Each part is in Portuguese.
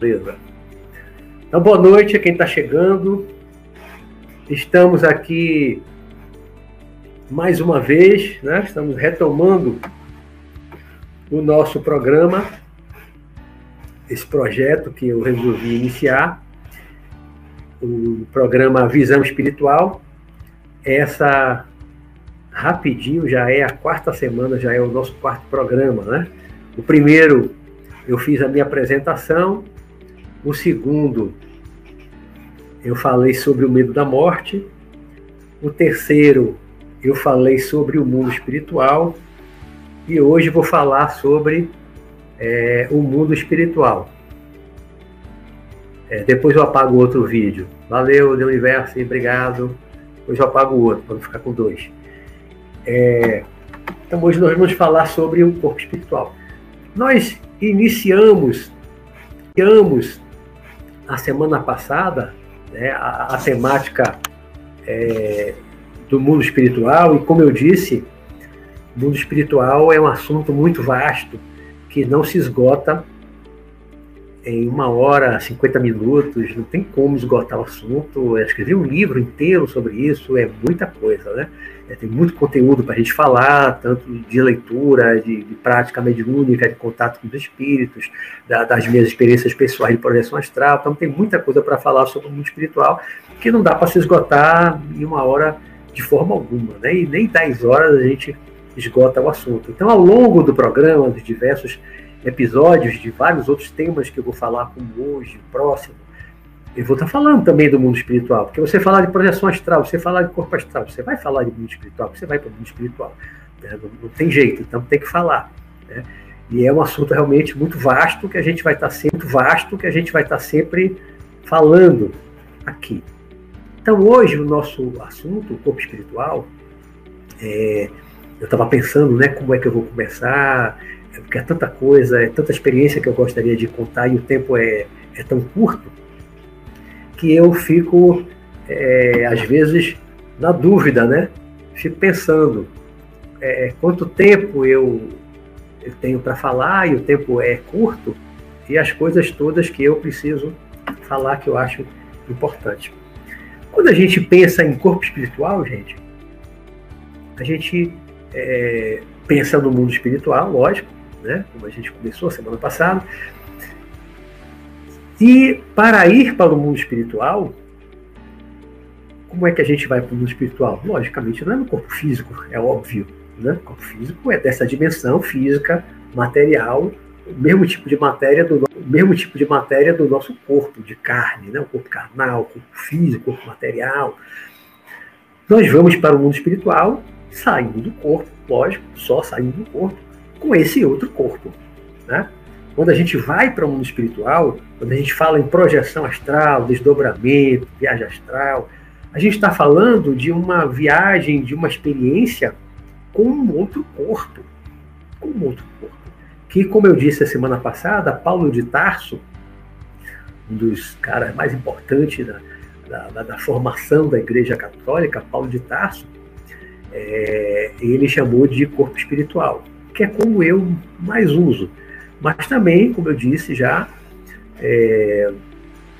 Beleza. Então, boa noite a quem está chegando. Estamos aqui mais uma vez, né? Estamos retomando o nosso programa, esse projeto que eu resolvi iniciar, o programa Visão Espiritual. Essa rapidinho já é a quarta semana, já é o nosso quarto programa, né? O primeiro eu fiz a minha apresentação, o segundo eu falei sobre o medo da morte, o terceiro eu falei sobre o mundo espiritual e hoje vou falar sobre é, o mundo espiritual. É, depois eu apago outro vídeo. Valeu, de universo, obrigado. Depois eu apago o outro, para não ficar com dois. É, então hoje nós vamos falar sobre o corpo espiritual. Nós iniciamos, iniciamos a semana passada né, a, a temática é, do mundo espiritual, e como eu disse, o mundo espiritual é um assunto muito vasto que não se esgota em uma hora, 50 minutos, não tem como esgotar o assunto. Eu escrevi um livro inteiro sobre isso, é muita coisa, né? É, tem muito conteúdo para a gente falar, tanto de leitura, de, de, prática mediúnica, de contato com os espíritos, da, das minhas experiências pessoais de projeção astral. Então, tem muita coisa para falar sobre o mundo espiritual que não dá para se esgotar em uma hora de forma alguma, né? E nem 10 horas a gente esgota o assunto. Então, ao longo do programa, dos diversos episódios de vários outros temas que eu vou falar como hoje, próximo, eu vou estar falando também do mundo espiritual, porque você falar de projeção astral, você falar de corpo astral, você vai falar de mundo espiritual, você vai para o mundo espiritual. Né? Não, não, tem jeito, então tem que falar. Né? E é um assunto realmente muito vasto que a gente vai estar sempre vasto que a gente vai estar sempre falando aqui. Então hoje o nosso assunto, o corpo espiritual, é, eu estava pensando, né, como é que eu vou começar, porque é tanta coisa, é tanta experiência que eu gostaria de contar e o tempo é, é tão curto, que eu fico, é, às vezes, na dúvida, né? Fico pensando é, quanto tempo eu, eu tenho para falar e o tempo é curto e as coisas todas que eu preciso falar que eu acho importante. Quando a gente pensa em corpo espiritual, gente, a gente é, pensa no mundo espiritual, lógico, né? como a gente começou semana passada. E para ir para o mundo espiritual, como é que a gente vai para o mundo espiritual? Logicamente, não é no corpo físico, é óbvio. Né? O corpo físico é dessa dimensão física, material, o mesmo tipo de matéria do mesmo tipo de matéria do nosso corpo, de carne, né? o corpo carnal, o corpo físico, o corpo material. Nós vamos para o mundo espiritual, saindo do corpo, lógico, só saindo do corpo, com esse outro corpo. Né? Quando a gente vai para o mundo espiritual, quando a gente fala em projeção astral, desdobramento, viagem astral, a gente está falando de uma viagem, de uma experiência com um outro corpo. Com um outro corpo. Que, como eu disse a semana passada, Paulo de Tarso, um dos caras mais importantes da, da, da formação da Igreja Católica, Paulo de Tarso, é, ele chamou de corpo espiritual que é como eu mais uso. Mas também, como eu disse já, é,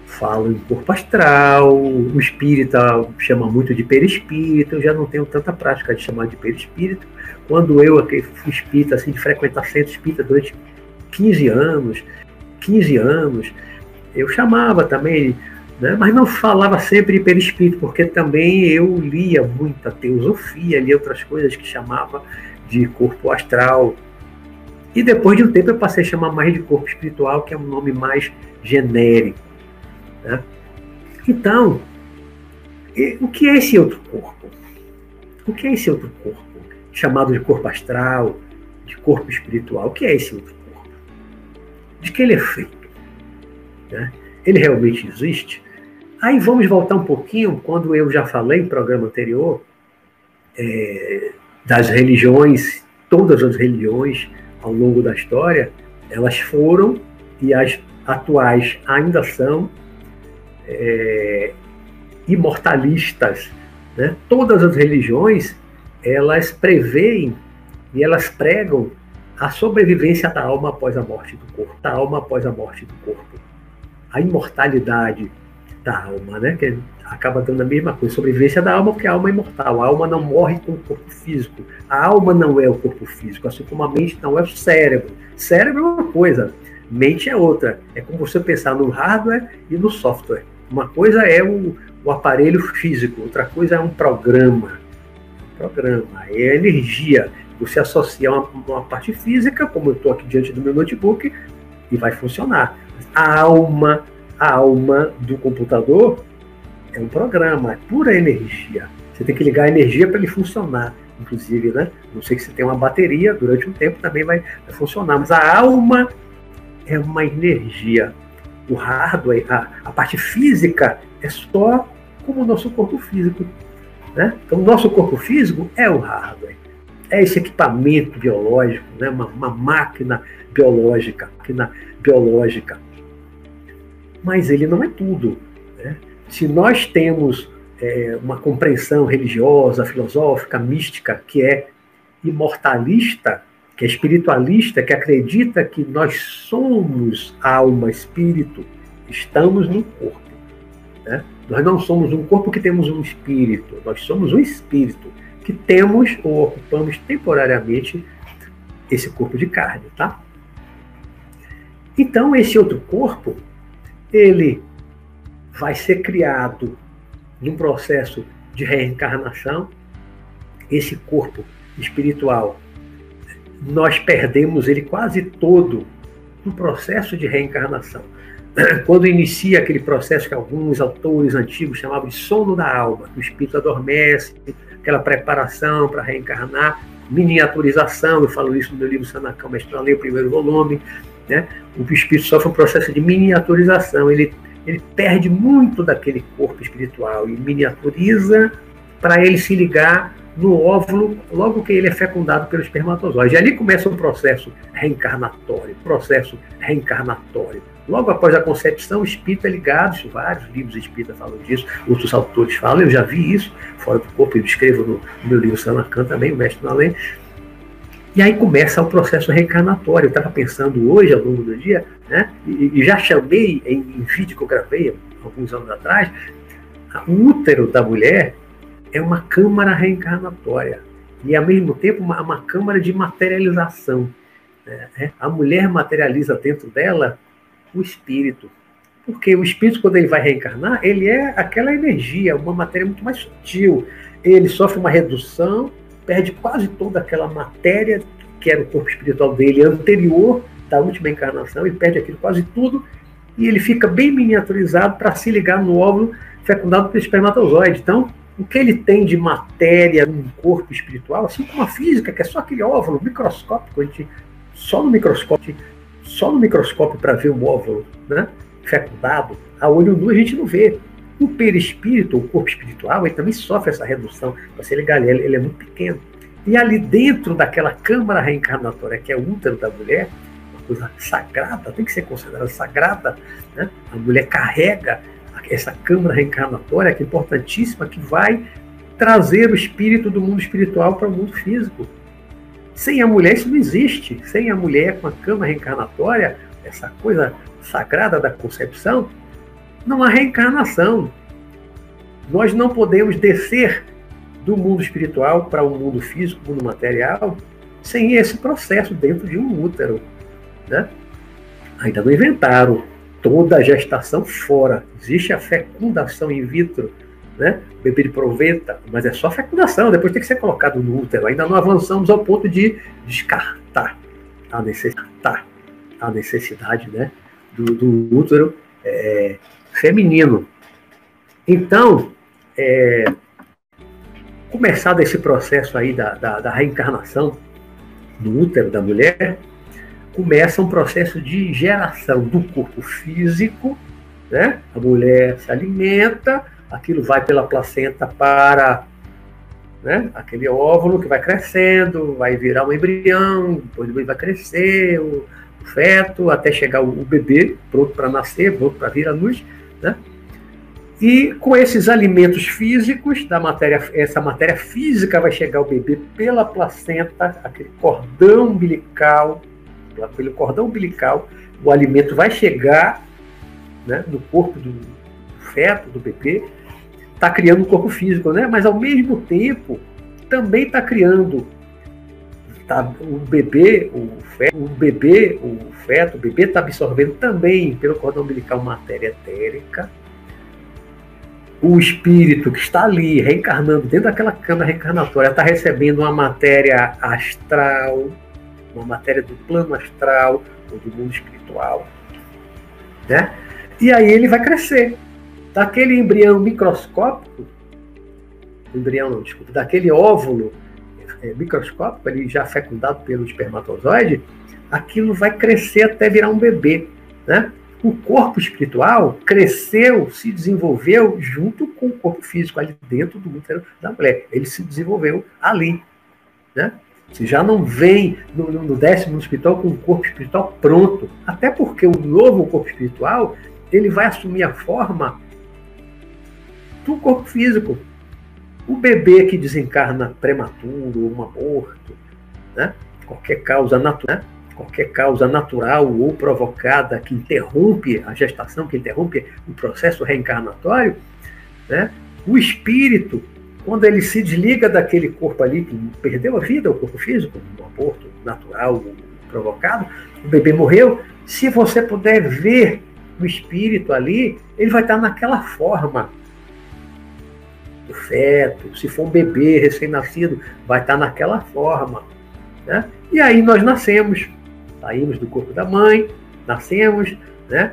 falo em corpo astral, o espírita chama muito de perispírito, eu já não tenho tanta prática de chamar de perispírito. Quando eu fui espírita, assim, de frequentar centro espírita durante 15 anos, 15 anos, eu chamava também, né, mas não falava sempre de perispírito, porque também eu lia muita teosofia, lia outras coisas que chamava de corpo astral. E depois de um tempo eu passei a chamar mais de corpo espiritual, que é um nome mais genérico. Né? Então, o que é esse outro corpo? O que é esse outro corpo? Chamado de corpo astral, de corpo espiritual. O que é esse outro corpo? De que ele é feito? Né? Ele realmente existe? Aí vamos voltar um pouquinho, quando eu já falei em programa anterior, é, das religiões, todas as religiões ao longo da história, elas foram e as atuais ainda são é, imortalistas. Né? Todas as religiões elas preveem e elas pregam a sobrevivência da alma após a morte do corpo, da alma após a morte do corpo. a imortalidade da alma, né? Que acaba dando a mesma coisa, sobrevivência da alma, porque a alma é imortal. A alma não morre com o corpo físico. A alma não é o corpo físico, assim como a mente não é o cérebro. Cérebro é uma coisa, mente é outra. É como você pensar no hardware e no software. Uma coisa é o, o aparelho físico, outra coisa é um programa. programa, é energia. Você associa uma, uma parte física, como eu estou aqui diante do meu notebook, e vai funcionar. A alma, a alma do computador é um programa, é pura energia. Você tem que ligar a energia para ele funcionar. Inclusive, né? Não sei que você tem uma bateria, durante um tempo também vai, vai funcionar. Mas a alma é uma energia. O hardware, a, a parte física, é só como o nosso corpo físico. Né? Então, o nosso corpo físico é o hardware. É esse equipamento biológico, né? uma, uma máquina biológica, máquina biológica. Mas ele não é tudo. Né? Se nós temos é, uma compreensão religiosa, filosófica, mística, que é imortalista, que é espiritualista, que acredita que nós somos alma, espírito, estamos no corpo. Né? Nós não somos um corpo que temos um espírito, nós somos um espírito que temos ou ocupamos temporariamente esse corpo de carne, tá? Então, esse outro corpo, ele vai ser criado num processo de reencarnação. Esse corpo espiritual, nós perdemos ele quase todo no processo de reencarnação. Quando inicia aquele processo que alguns autores antigos chamavam de sono da alma, o espírito adormece, aquela preparação para reencarnar, miniaturização, eu falo isso no meu livro Sanacão Mestralê, o primeiro volume, né? o espírito sofre um processo de miniaturização, ele ele perde muito daquele corpo espiritual e miniaturiza para ele se ligar no óvulo logo que ele é fecundado pelo espermatozoide. E ali começa um processo reencarnatório, processo reencarnatório. Logo após a concepção, o espírito é ligado, vários livros espíritas falam disso, outros autores falam, eu já vi isso, fora do corpo, eu escrevo no, meu livro Sanacan também, o Mestre na Lei, e aí começa o processo reencarnatório. Eu estava pensando hoje, ao longo do dia, né, e, já chamei em, em, vídeo que eu gravei alguns anos atrás, o útero da mulher é uma câmara reencarnatória e, ao mesmo tempo, uma, uma câmara de materialização. Né? É, a mulher materializa dentro dela o espírito. Porque o espírito, quando ele vai reencarnar, ele é aquela energia, uma matéria muito mais sutil. Ele sofre uma redução perde quase toda aquela matéria que era o corpo espiritual dele anterior da última encarnação, ele perde aquilo quase tudo e ele fica bem miniaturizado para se ligar no óvulo fecundado pelo espermatozoide. Então, o que ele tem de matéria no corpo espiritual, assim como a física, que é só aquele óvulo microscópico, a gente só no microscópio, só no microscópio para ver o óvulo, né, fecundado, a olho nu a gente não vê. O perispírito, o corpo espiritual, ele também sofre essa redução. Você ligar ele, ele é muito pequeno. E ali dentro daquela câmara reencarnatória, que é o útero da mulher, uma coisa sagrada, tem que ser considerada sagrada, né? a mulher carrega essa câmara reencarnatória, que é importantíssima, que vai trazer o espírito do mundo espiritual para o mundo físico. Sem a mulher isso não existe. Sem a mulher com a câmara reencarnatória, essa coisa sagrada da concepção, não há reencarnação. Nós não podemos descer do mundo espiritual para o mundo físico, mundo material, sem esse processo dentro de um útero. Né? Ainda não inventaram toda a gestação fora. Existe a fecundação in vitro, né? O bebê de proveta, mas é só fecundação, depois tem que ser colocado no útero. Ainda não avançamos ao ponto de descartar a necessidade, a necessidade né? do, do útero é, feminino. Então, é, começado esse processo aí da, da, da, reencarnação no útero da mulher, começa um processo de geração do corpo físico, né? A mulher se alimenta, aquilo vai pela placenta para né? aquele óvulo que vai crescendo, vai virar um embrião, depois vai crescer o, feto, até chegar o bebê pronto para nascer, pronto para vir à luz. Né? E com esses alimentos físicos, da matéria, essa matéria física vai chegar ao bebê pela placenta, aquele cordão umbilical, pelo cordão umbilical, o alimento vai chegar né, no corpo do feto, do bebê, está criando um corpo físico, né? mas ao mesmo tempo também está criando tá, o bebê, o feto, o bebê, o feto, o bebê está absorvendo também pelo cordão umbilical matéria etérica. O espírito que está ali reencarnando dentro daquela cama reencarnatória está recebendo uma matéria astral, uma matéria do plano astral ou do mundo espiritual, né? E aí ele vai crescer daquele embrião microscópico, embrião não, desculpa, daquele óvulo é, microscópico, ali já fecundado pelo espermatozoide, aquilo vai crescer até virar um bebê, né? O corpo espiritual cresceu, se desenvolveu junto com o corpo físico ali dentro do útero da mulher. Ele se desenvolveu ali, né? Você já não vem no, no décimo espiritual com o corpo espiritual pronto. Até porque o novo corpo espiritual ele vai assumir a forma do corpo físico. O bebê que desencarna prematuro, um aborto, né? qualquer causa natural, né? qualquer causa natural ou provocada que interrompe a gestação, que interrompe o processo reencarnatório, né? o espírito, quando ele se desliga daquele corpo ali que perdeu a vida, o corpo físico, um aborto natural provocado, o bebê morreu, se você puder ver o espírito ali, ele vai estar naquela forma do feto, se for um bebê recém-nascido, vai estar naquela forma. Né? E aí nós nascemos, saímos do corpo da mãe, nascemos, né?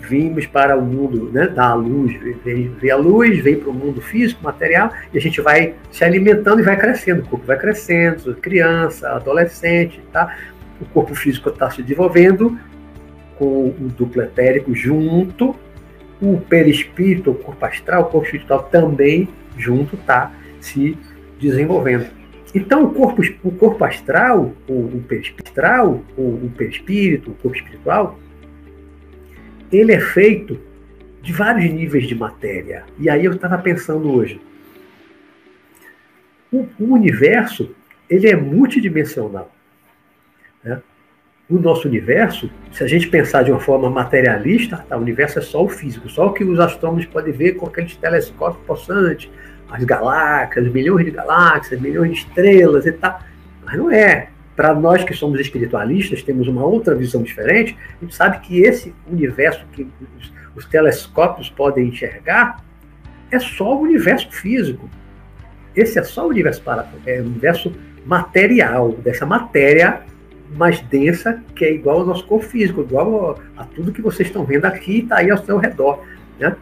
vimos para o mundo né, da luz, vê a luz, vem para o mundo físico, material, e a gente vai se alimentando e vai crescendo. O corpo vai crescendo, criança, adolescente, tá? o corpo físico está se desenvolvendo com o duplo etérico junto, o perispírito, o corpo astral, o corpo espiritual também junto está se desenvolvendo. Então, o corpo, o corpo astral, o, o perispiritual, o, o perispírito, o corpo espiritual, ele é feito de vários níveis de matéria. E aí eu estava pensando hoje, o, o, universo ele é multidimensional. Né? O nosso universo, se a gente pensar de uma forma materialista, tá, o universo é só o físico, só o que os astrônomos podem ver com aqueles telescópios possantes, as galáxias, milhões de galáxias, milhões de estrelas e tal. Mas não é. Para nós que somos espiritualistas, temos uma outra visão diferente, a gente sabe que esse universo que os, os telescópios podem enxergar é só o universo físico. Esse é só o universo, para, é o universo material, dessa matéria mais densa, que é igual ao nosso corpo físico, igual a, a tudo que vocês estão vendo aqui e está aí ao seu redor. Né?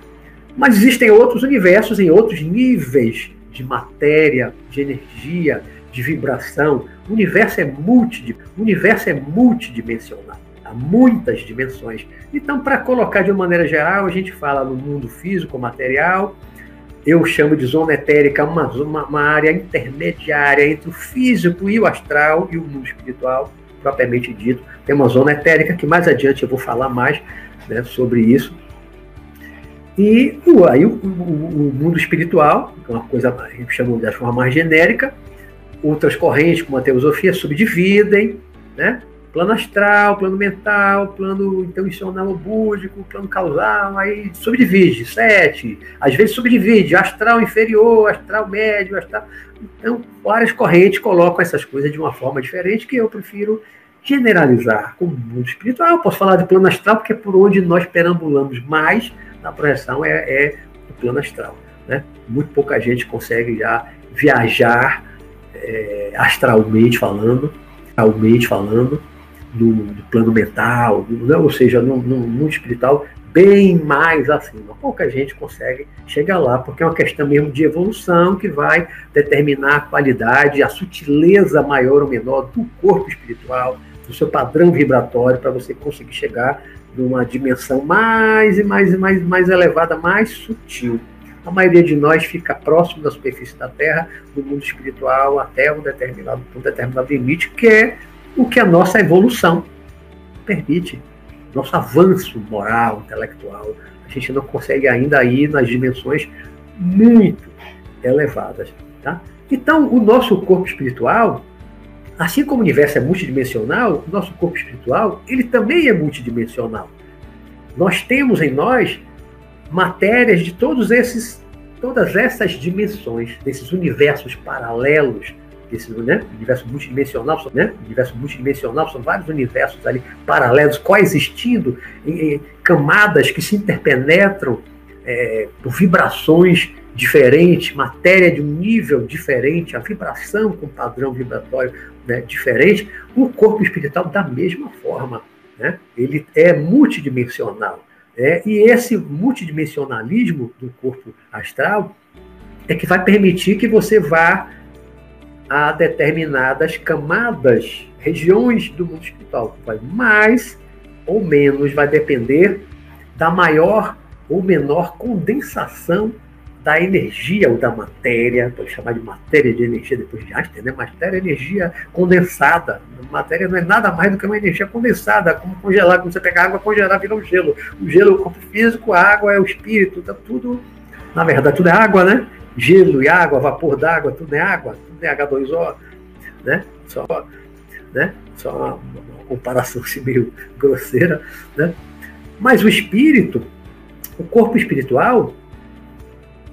Mas existem outros universos em outros níveis de matéria, de energia, de vibração. O universo é, multi, o universo é multidimensional. Há muitas dimensões. Então, para colocar de uma maneira geral, a gente fala no mundo físico, material. Eu chamo de zona etérica uma, uma, uma área intermediária entre o físico e o astral e o mundo espiritual, propriamente dito. Tem uma zona etérica que mais adiante eu vou falar mais né, sobre isso e aí o, o, o, mundo espiritual, que é uma coisa gente chama de forma mais genérica, outras correntes, como a teosofia, subdividem, né? Plano astral, plano mental, plano intencional búdico, plano causal, aí subdivide, sete, às vezes subdivide, astral inferior, astral médio, astral. Então, várias correntes colocam essas coisas de uma forma diferente que eu prefiro generalizar como mundo espiritual. Eu posso falar de plano astral porque é por onde nós perambulamos mais na projeção é, é o plano astral. Né? Muito pouca gente consegue já viajar é, astralmente falando, astralmente falando, no plano mental, né? ou seja, no, no mundo espiritual, bem mais acima. Pouca gente consegue chegar lá, porque é uma questão mesmo de evolução que vai determinar a qualidade, a sutileza maior ou menor do corpo espiritual, do seu padrão vibratório, para você conseguir chegar numa dimensão mais e mais e mais, mais elevada, mais sutil. A maioria de nós fica próximo da superfície da Terra, do mundo espiritual, até um determinado, um determinado limite, que é o que a nossa evolução permite, nosso avanço moral, intelectual. A gente não consegue ainda ir nas dimensões muito elevadas. Tá? Então, o nosso corpo espiritual, Assim como o universo é multidimensional, o nosso corpo espiritual ele também é multidimensional. Nós temos em nós matérias de todos esses, todas essas dimensões, desses universos paralelos, desse né, universo multidimensional, né, universo multidimensional, são vários universos ali paralelos coexistindo em, em camadas que se interpenetram é, por vibrações diferentes, matéria de um nível diferente, a vibração com padrão vibratório né, diferente, o corpo espiritual da mesma forma. Né? Ele é multidimensional. Né? E esse multidimensionalismo do corpo astral é que vai permitir que você vá a determinadas camadas, regiões do mundo espiritual. Vai mais ou menos, vai depender da maior ou menor condensação da energia ou da matéria, pode chamar de matéria de energia depois de Einstein, né? matéria é energia condensada. Matéria não é nada mais do que uma energia condensada, como congelar, quando você pegar água, congelar vira um gelo. O gelo é o corpo físico, a água é o espírito, tá tudo, na verdade, tudo é água, né? Gelo e água, vapor d'água, tudo é água, tudo é H2O, né? Só, né? Só uma, uma comparação assim, meio grosseira, né? Mas o espírito, o corpo espiritual,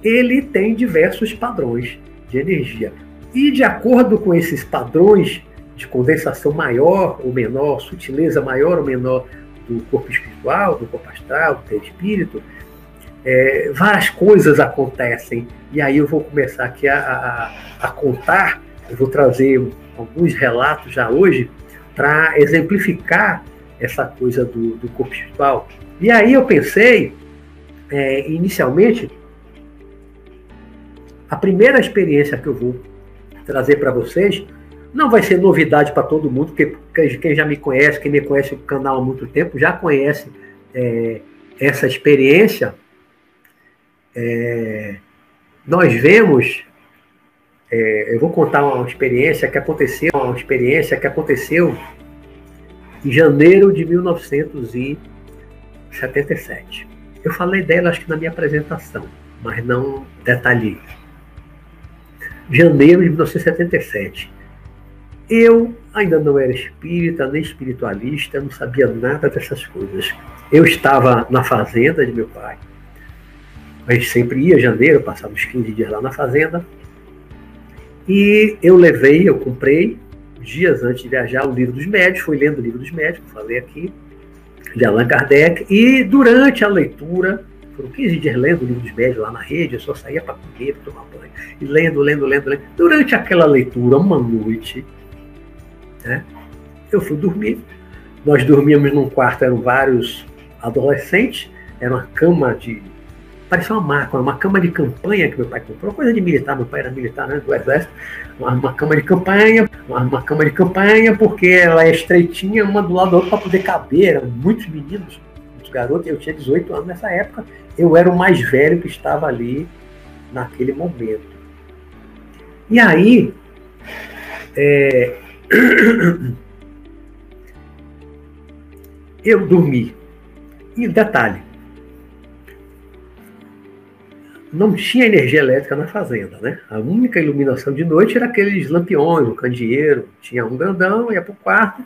ele tem diversos padrões de energia. E de acordo com esses padrões de condensação maior ou menor, sutileza maior ou menor do corpo espiritual, do corpo astral, do perispírito, é, várias coisas acontecem. E aí eu vou começar aqui a, a, a contar, eu vou trazer alguns relatos já hoje para exemplificar essa coisa do, do, corpo espiritual. E aí eu pensei, é, inicialmente, a primeira experiência que eu vou trazer para vocês não vai ser novidade para todo mundo, porque quem já me conhece, quem me conhece o canal há muito tempo, já conhece é, essa experiência. É, nós vemos, é, eu vou contar uma experiência que aconteceu, uma experiência que aconteceu em janeiro de 1977. Eu falei dela, acho que na minha apresentação, mas não detalhei janeiro de 1977. Eu ainda não era espírita, nem espiritualista, não sabia nada dessas coisas. Eu estava na fazenda de meu pai. A gente sempre ia janeiro, passava uns 15 dias lá na fazenda. E eu levei, eu comprei, dias antes de viajar, o livro dos médios, fui lendo o livro dos médios, falei aqui, de Allan Kardec, e durante a leitura, foram 15 dias lendo o livro dos médios lá na rede, eu só saía para comer, para tomar banho. E lendo, lendo, lendo, lendo. Durante aquela leitura, uma noite, né, eu fui dormir. Nós dormíamos num quarto, eram vários adolescentes, era uma cama de. Parecia uma maca, uma cama de campanha que meu pai comprou, coisa de militar, meu pai era militar né, do exército, uma, uma cama de campanha, uma, uma, cama de campanha, porque ela é estreitinha, uma do lado da outra para poder caber, eram muitos meninos, muitos garotos, eu tinha 18 anos nessa época, eu era o mais velho que estava ali naquele momento. E aí, é, eu dormi. E detalhe, não tinha energia elétrica na fazenda, né? A única iluminação de noite era aqueles lampiões, o candeeiro, tinha um grandão, ia para o quarto,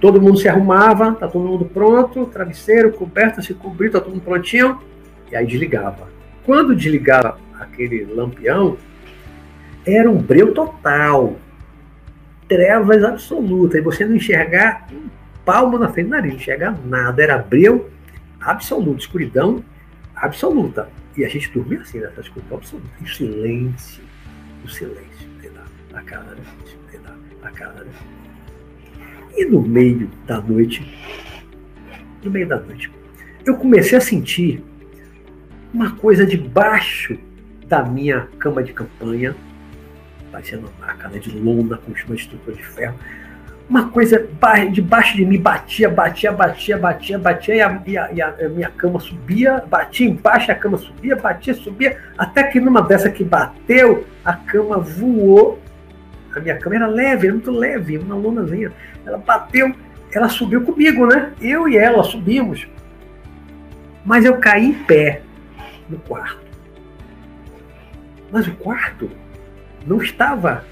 todo mundo se arrumava, tá todo mundo pronto, travesseiro, coberta, se cobriu, tá todo mundo prontinho, e aí desligava. Quando desligava aquele lampião, era um breu total. Trevas absolutas. E você não enxergar um palmo na frente do nariz, não enxergar nada. Era breu absoluto, escuridão absoluta. E a gente dormia assim, nessa escuridão absoluta. E silêncio. O silêncio. A cara, né? A cara, né? E no meio da noite, no meio da noite, eu comecei a sentir uma coisa debaixo da minha cama de campanha, parecendo uma máquina de lona com uma estrutura de ferro. Uma coisa debaixo de mim batia, batia, batia, batia, batia, e a, e, a, e a, minha cama subia, batia embaixo, a cama subia, batia, subia, até que numa dessa que bateu, a cama voou. A minha cama era leve, era muito leve, uma lonazinha. Ela bateu, ela subiu comigo, né? Eu e ela subimos. Mas eu caí em pé no quarto. Mas o quarto não estava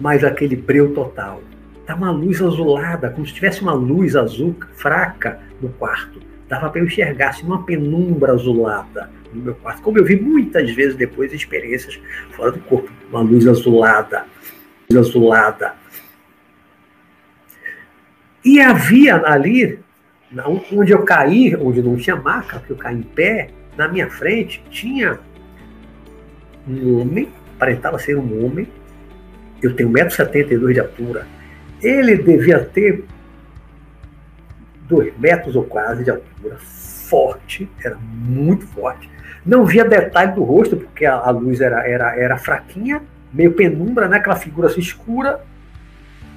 mais aquele breu total. Estava uma luz azulada, como se tivesse uma luz azul fraca no quarto. dava para eu enxergar assim, uma penumbra azulada no meu quarto, como eu vi muitas vezes depois experiências fora do corpo, uma luz azulada, luz azulada. E havia ali, onde eu caí, onde não tinha maca, que eu caí em pé, na minha frente tinha um homem, aparentava ser um homem, eu tenho 1,72m de altura, ele devia ter 2 metros ou quase de altura, forte, era muito forte. Não via detalhe do rosto, porque a, a luz era, era, era fraquinha, meio penumbra, né? aquela figura assim escura,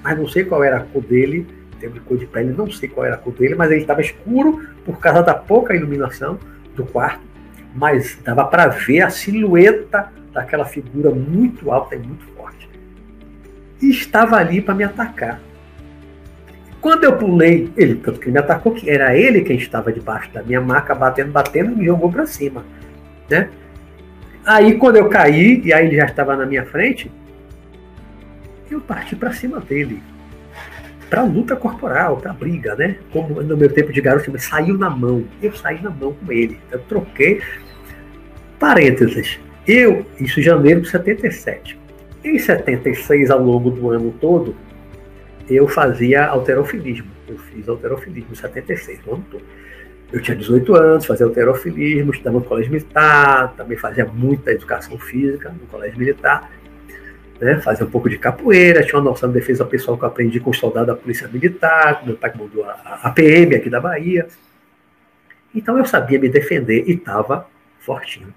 mas não sei qual era a cor dele, teve cor de pele, não sei qual era a cor dele, mas ele estava escuro por causa da pouca iluminação do quarto, mas dava para ver a silhueta daquela figura muito alta e muito forte. E estava ali para me atacar. Quando eu pulei, ele, tanto que me atacou, que era ele quem estava debaixo da minha maca, batendo, batendo, e me jogou para cima. Né? Aí quando eu caí, e aí ele já estava na minha frente, eu parti para cima dele. Para luta corporal, para briga, né? Como no meu tempo de garoto, saiu na mão. Eu saí na mão com ele. Eu troquei. Parênteses. Eu, isso em janeiro de 77. Em 76, ao longo do ano todo, eu fazia alterofilismo. Eu fiz alterofilismo em 76, o ano todo. Eu tinha 18 anos, fazia alterofilismo, estudava no colégio militar, também fazia muita educação física no colégio militar, né? fazia um pouco de capoeira, tinha uma noção de defesa pessoal que eu aprendi com o soldado da Polícia Militar, meu pai mandou a, a PM aqui da Bahia. Então eu sabia me defender e estava fortinho.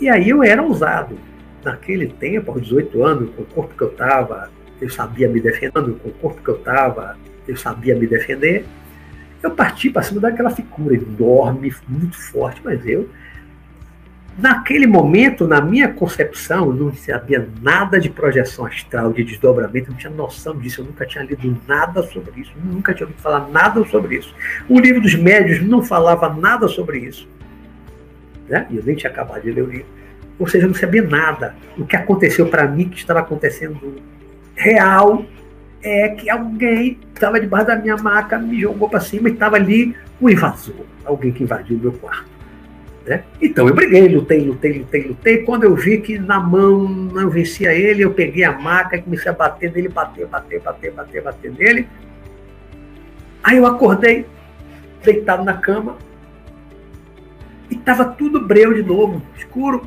E aí eu era ousado. Naquele tempo, aos 18 anos, com o corpo que eu estava, eu sabia me defendendo, com o corpo que eu estava, eu sabia me defender. Eu parti para cima daquela figura enorme, muito forte, mas eu, naquele momento, na minha concepção, não sabia nada de projeção astral, de desdobramento, não tinha noção disso, eu nunca tinha lido nada sobre isso, nunca tinha ouvido falar nada sobre isso. O livro dos médios não falava nada sobre isso. Né? E eu nem tinha acabado de ler o livro. Ou seja, eu não sabia nada. O que aconteceu para mim, que estava acontecendo real é que alguém estava debaixo da minha maca, me jogou para cima e estava ali o invasor, alguém que invadiu o meu quarto. Né? Então eu briguei, lutei, lutei, lutei, lutei. Quando eu vi que na mão não vencia ele, eu peguei a maca e comecei a bater nele, bater, bater, bater, bater, bater nele. Aí eu acordei, deitado na cama, e estava tudo breu de novo, escuro.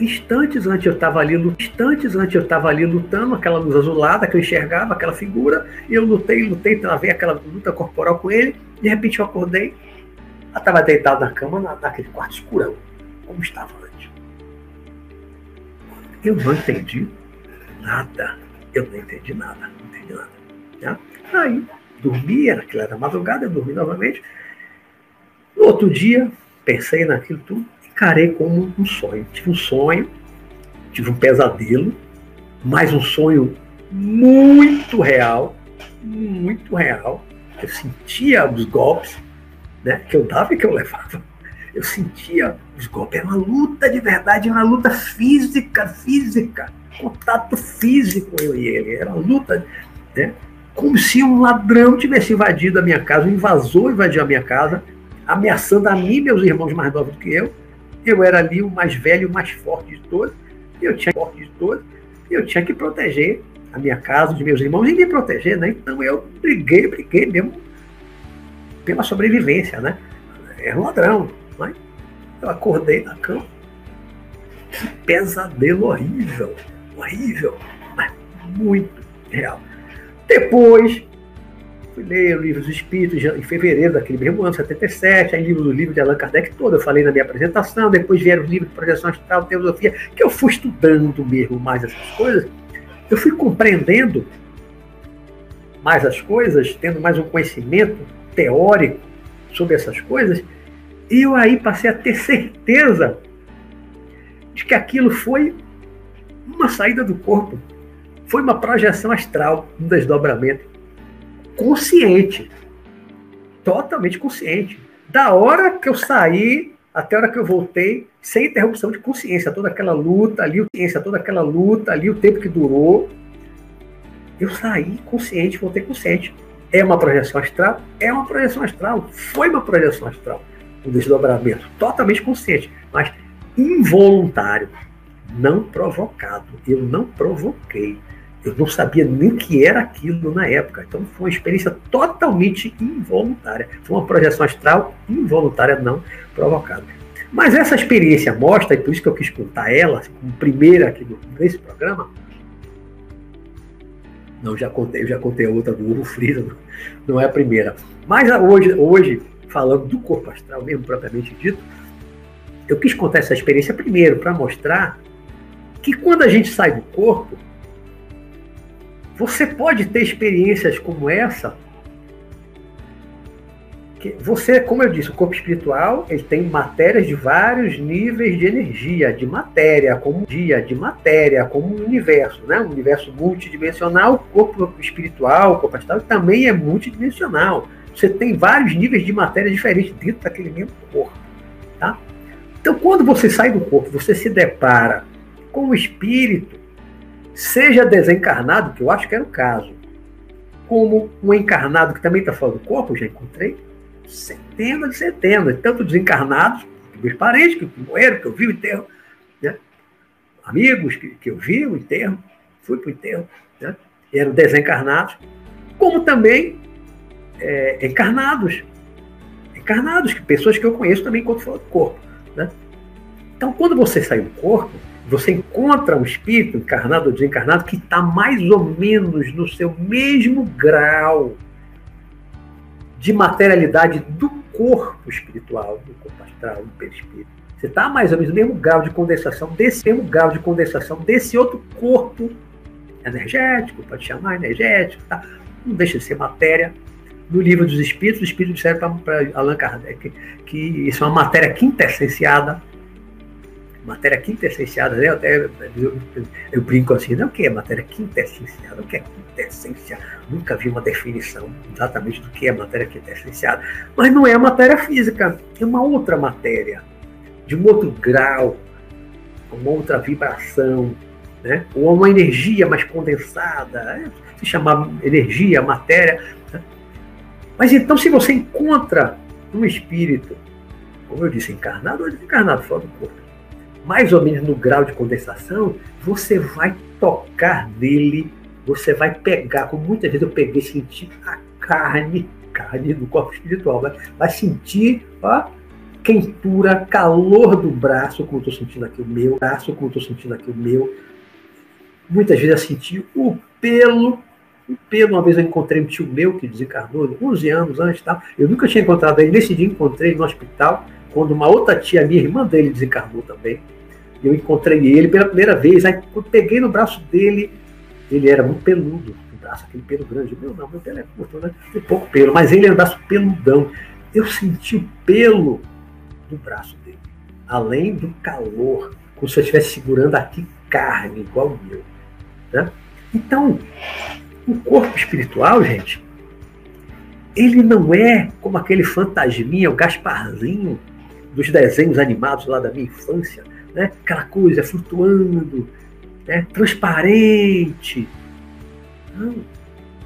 Instantes antes eu estava ali, instantes antes eu estava ali lutando, aquela luz azulada que eu enxergava, aquela figura, e eu lutei, lutei, travei aquela luta corporal com ele, de repente eu acordei, ela estava deitada na cama, na, naquele quarto escurão, como estava antes. Eu não entendi nada, eu não entendi nada, não entendi nada. Né? Aí, dormi, era, era madrugada, eu dormi novamente. No outro dia, pensei naquilo tudo, encarei como um sonho. Tive um sonho, tive um pesadelo, mas um sonho muito real, muito real. Eu sentia os golpes né, que eu dava e que eu levava. Eu sentia os golpes. Era uma luta de verdade, era uma luta física, física. Contato físico eu e ele. Era uma luta, né? Como se um ladrão tivesse invadido a minha casa, um invasor invadiu a minha casa, ameaçando a mim e meus irmãos mais novos do que eu, eu era ali o mais velho, o mais forte de todos, eu tinha forte de todos, eu tinha que proteger a minha casa, os meus irmãos e me proteger, né? Então eu briguei, briguei mesmo pela sobrevivência, né? Era um ladrão, mas eu acordei na cama. Que pesadelo horrível, horrível, mas muito real. Depois Fui ler o livro dos Espíritos em fevereiro daquele mesmo ano, 77, aí livro do livro de Allan Kardec todo, eu falei na minha apresentação, depois vieram os livros de projeção astral, teosofia, que eu fui estudando mesmo mais essas coisas, eu fui compreendendo mais as coisas, tendo mais um conhecimento teórico sobre essas coisas, e eu aí passei a ter certeza de que aquilo foi uma saída do corpo, foi uma projeção astral, um desdobramento consciente. Totalmente consciente. Da hora que eu saí até a hora que eu voltei, sem interrupção de consciência, toda aquela luta ali, consciência, toda aquela luta ali, o tempo que durou, eu saí consciente, voltei consciente. É uma projeção astral? É uma projeção astral. Foi uma projeção astral. Um desdobramento totalmente consciente, mas involuntário, não provocado. Eu não provoquei. Eu não sabia nem o que era aquilo na época. Então foi uma experiência totalmente involuntária. Foi uma projeção astral involuntária, não provocada. Mas essa experiência mostra, e por isso que eu quis contar ela, como primeira aqui nesse programa, não, já contei, já contei a outra do ovo frito, não é a primeira. Mas hoje, hoje, falando do corpo astral mesmo propriamente dito, eu quis contar essa experiência primeiro para mostrar que quando a gente sai do corpo, você pode ter experiências como essa você, como eu disse, o corpo espiritual ele tem matérias de vários níveis de energia, de matéria, como dia, de matéria, como universo, né? Um universo multidimensional, o corpo espiritual, o corpo astral também é multidimensional. Você tem vários níveis de matéria diferentes dentro daquele mesmo corpo, tá? Então, quando você sai do corpo, você se depara com o espírito, seja desencarnado, que eu acho que era o caso, como um encarnado que também está fora do corpo, já encontrei, centenas e centenas, tanto desencarnados, meus parentes que morreram, que eu vi o enterro, né? amigos que, que eu vi o enterro, fui para o enterro, né? eram desencarnados, como também é, encarnados, encarnados, pessoas que eu conheço também enquanto fora do corpo. Né? Então, quando você sai do corpo, você encontra um espírito encarnado ou desencarnado que está mais ou menos no seu mesmo grau de materialidade do corpo espiritual, do corpo astral, do perispírito. Você está mais ou menos no mesmo grau de condensação, desse mesmo grau de condensação desse outro corpo energético, pode chamar energético, tá? não deixa de ser matéria. No livro dos Espíritos, o Espírito disseram para Allan Kardec que isso é uma matéria quintessenciada, matéria quintessenciada, né? Eu, até, eu, eu, brinco assim, não o que é matéria quintessenciada? O que é quintessenciada? Nunca vi uma definição exatamente do que é matéria quintessenciada. Mas não é a matéria física, é uma outra matéria, de um outro grau, uma outra vibração, né? ou uma energia mais condensada, né? se chamar energia, matéria. Né? Mas então, se você encontra um espírito, como eu disse, encarnado ou desencarnado, fora do corpo, mais ou menos no grau de condensação, você vai tocar nele, você vai pegar, como muitas vezes eu peguei, sentir a carne, carne do corpo espiritual, vai, vai sentir a quentura, calor do braço, como estou sentindo aqui o meu, braço, como estou sentindo aqui o meu. Muitas vezes eu senti o pelo, o pelo, uma vez eu encontrei um tio meu que desencarnou, 11 anos antes, eu nunca tinha encontrado ele, nesse dia encontrei no hospital, quando uma outra tia minha, irmã dele, desencarnou também. Eu encontrei ele pela primeira vez, aí eu peguei no braço dele, ele era muito peludo, o braço, aquele pelo grande. Meu não, meu pelo é curto, né? Tem pouco pelo, mas ele era um braço peludão. Eu senti o pelo do braço dele, além do calor, como se eu estivesse segurando aqui carne, igual o meu. Né? Então, o corpo espiritual, gente, ele não é como aquele fantasminha, o Gasparzinho, dos desenhos animados lá da minha infância, né? aquela coisa flutuando, né? transparente. Não.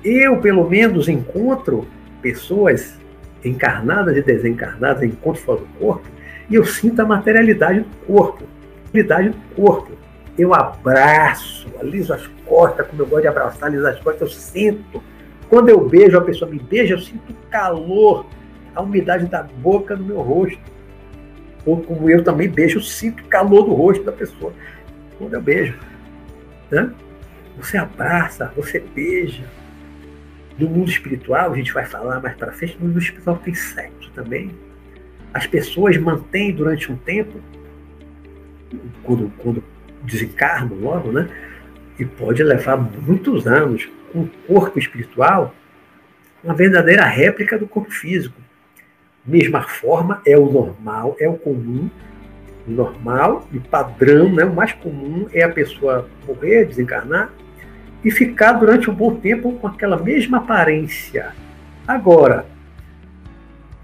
Eu, pelo menos, encontro pessoas encarnadas e desencarnadas, encontro fora do corpo, e eu sinto a materialidade do corpo. Materialidade do corpo. Eu abraço, aliso as costas, como eu gosto de abraçar, aliso as costas, eu sinto. Quando eu beijo, a pessoa me beija, eu sinto calor, a umidade da boca no meu rosto ou como eu também beijo, eu sinto o calor do rosto da pessoa quando eu beijo. Né? Você abraça, você beija. No mundo espiritual, a gente vai falar mais para frente, no mundo espiritual tem sexo também. As pessoas mantêm durante um tempo, quando, quando desencarnam logo, né? E pode levar muitos anos, um corpo espiritual, uma verdadeira réplica do corpo físico mesma forma, é o normal, é o comum, normal e padrão, né? o mais comum é a pessoa morrer, desencarnar e ficar durante um bom tempo com aquela mesma aparência. Agora,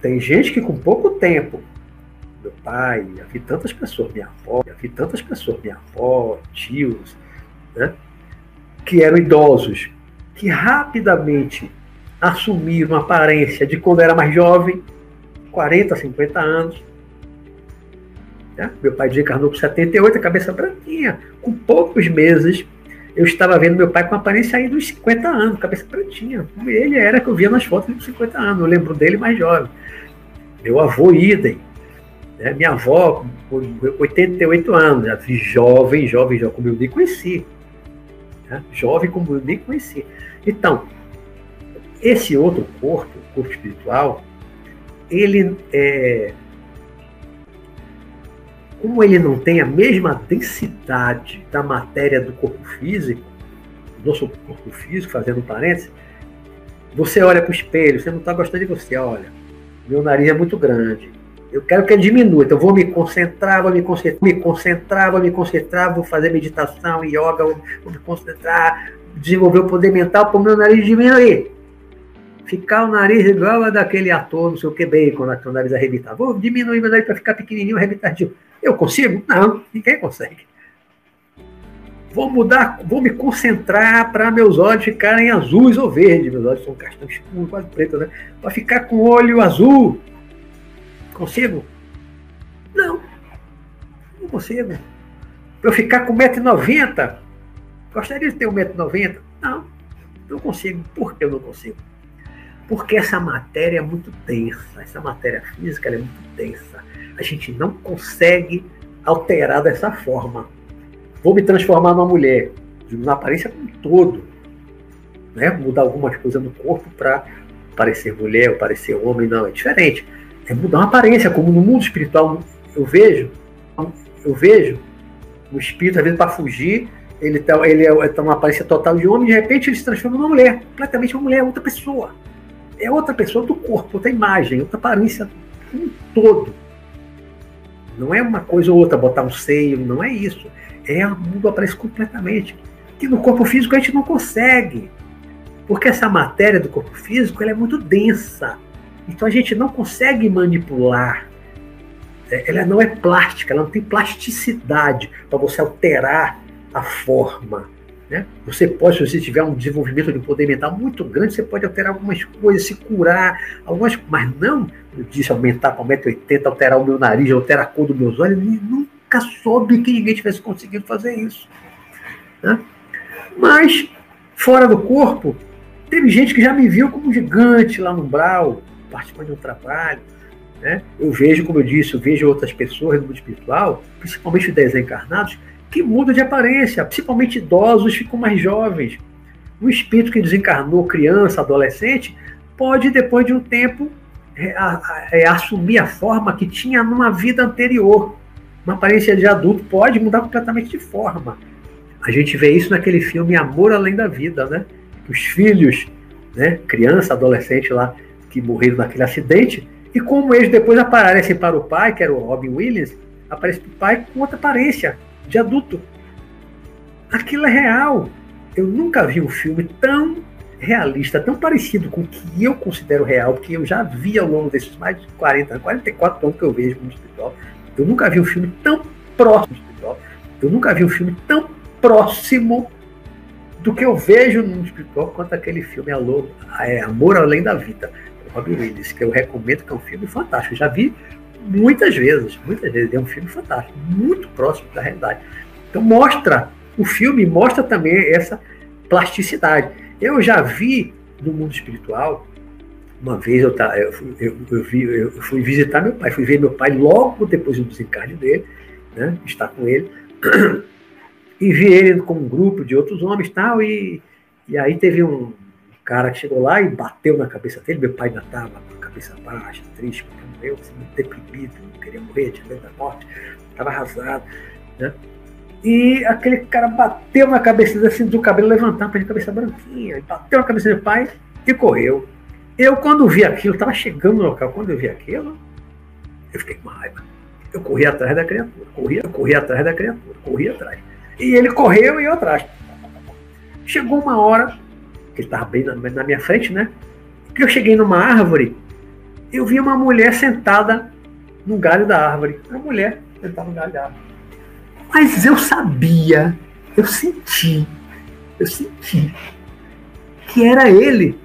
tem gente que com pouco tempo, meu pai, já vi tantas pessoas, minha avó, já vi tantas pessoas, minha avó, tios, né? que eram idosos, que rapidamente assumir uma aparência de quando era mais jovem, 40, 50 anos. Né? Meu pai desencarnou com 78, a cabeça branquinha. Com poucos meses, eu estava vendo meu pai com aparência aí dos 50 anos, cabeça pretinha. Ele era que eu via nas fotos de 50 anos, eu lembro dele mais jovem. Meu avô, idem. Né? Minha avó, com 88 anos, já jovem, jovem, jovem, como eu nem conheci. Né? Jovem como eu nem conheci. Então, esse outro corpo, o corpo espiritual, ele é, como ele não tem a mesma densidade da matéria do corpo físico, do nosso corpo físico, fazendo um parênteses, você olha para o espelho, você não está gostando de você, olha, meu nariz é muito grande, eu quero que ele diminua, então vou me concentrar, vou me concentrar, me concentrar, vou me concentrar, vou fazer meditação, yoga, vou, me concentrar, desenvolver o poder mental para o meu nariz diminuir. Ficar o nariz igual a daquele ator, não sei o que, bacon, né, o nariz arrebitar. Vou diminuir meu nariz para ficar pequenininho, arrebitadinho. Eu consigo? Não, ninguém consegue. Vou mudar, vou me concentrar para meus olhos ficarem azuis ou verdes. Meus olhos são castanho escuro, quase preto, né? Para ficar com o olho azul. Consigo? Não. Não consigo. Para eu ficar com 1,90m. Gostaria de ter 1,90m? Não. Não consigo. Por que eu não consigo? Porque essa matéria é muito densa. Essa matéria física é muito densa a gente não consegue alterar dessa forma. Vou me transformar numa mulher, na aparência como um todo, né? mudar algumas coisas no corpo para parecer mulher ou parecer homem, não, é diferente. É mudar uma aparência, como no mundo espiritual eu vejo, eu vejo o espírito, às vezes, para fugir, ele está ele é, tá uma aparência total de homem, de repente ele se transforma numa mulher, completamente uma mulher, outra pessoa. É outra pessoa do corpo, outra imagem, outra aparência, um todo. Não é uma coisa ou outra, botar um seio, não é isso. É o mundo aparece completamente. Que no corpo físico a gente não consegue. Porque essa matéria do corpo físico ela é muito densa. Então a gente não consegue manipular. É, ela não é plástica, ela não tem plasticidade para você alterar a forma. Né? Você pode, se você tiver um desenvolvimento de poder mental muito grande, você pode alterar algumas coisas, se curar, algumas, mas não, eu disse, aumentar para 1,80m, alterar o meu nariz, alterar a cor dos meus olhos, nunca soube que ninguém tivesse conseguido fazer isso. Né? Mas, fora do corpo, teve gente que já me viu como um gigante lá no umbral, participando de um trabalho. Né? Eu vejo, como eu disse, eu vejo outras pessoas no mundo espiritual, principalmente desencarnados, que muda de aparência, principalmente idosos ficam mais jovens. Um espírito que desencarnou criança, adolescente, pode, depois de um tempo, é, assumir a forma que tinha numa vida anterior. Uma aparência de adulto pode mudar completamente de forma. A gente vê isso naquele filme Amor Além da Vida, né? Os filhos, né, criança, adolescente lá, que morreram naquele acidente, e como eles depois aparecem para o pai, que era o Robin Williams, aparece para o pai com outra aparência, de adulto. Aquilo é real. Eu nunca vi um filme tão realista, tão parecido com o que eu considero real, porque eu já vi ao longo desses mais de 40, 44 anos que eu vejo no espiritual. Eu nunca vi um filme tão próximo do espiritual. Eu nunca vi um filme tão próximo do que eu vejo no espiritual quanto aquele filme Alô, é, Amor Além da Vida, do Robin Williams, que eu recomendo, que é um filme fantástico. Eu já vi muitas vezes, muitas vezes. É um filme fantástico, muito próximo da realidade. Então mostra, o filme mostra também essa plasticidade. Eu já vi no mundo espiritual, uma vez eu, eu, eu, eu, vi, eu fui visitar meu pai, fui ver meu pai logo depois do desencarne dele, né, estar com ele, e vi ele com um grupo de outros homens tal, e, e aí teve um cara que chegou lá e bateu na cabeça dele, meu pai ainda estava cabeça baixa, triste, eu, assim, muito deprimido, não queria morrer, tinha medo da morte, estava arrasado, né? E aquele cara bateu na cabeça assim, do cabelo levantando, para a cabeça branquinha, bateu na cabeça do pai e correu. Eu, quando vi aquilo, estava chegando no local, quando eu vi aquilo, eu fiquei com raiva. Eu corri atrás da criatura, corria, corri atrás da criatura, corri atrás. E ele correu e eu atrás. Chegou uma hora, que ele estava bem na, na minha frente, né? Que eu cheguei numa árvore eu vi uma mulher sentada no galho da árvore. Uma mulher sentada no galho da árvore. Mas eu sabia, eu senti, eu senti que era ele.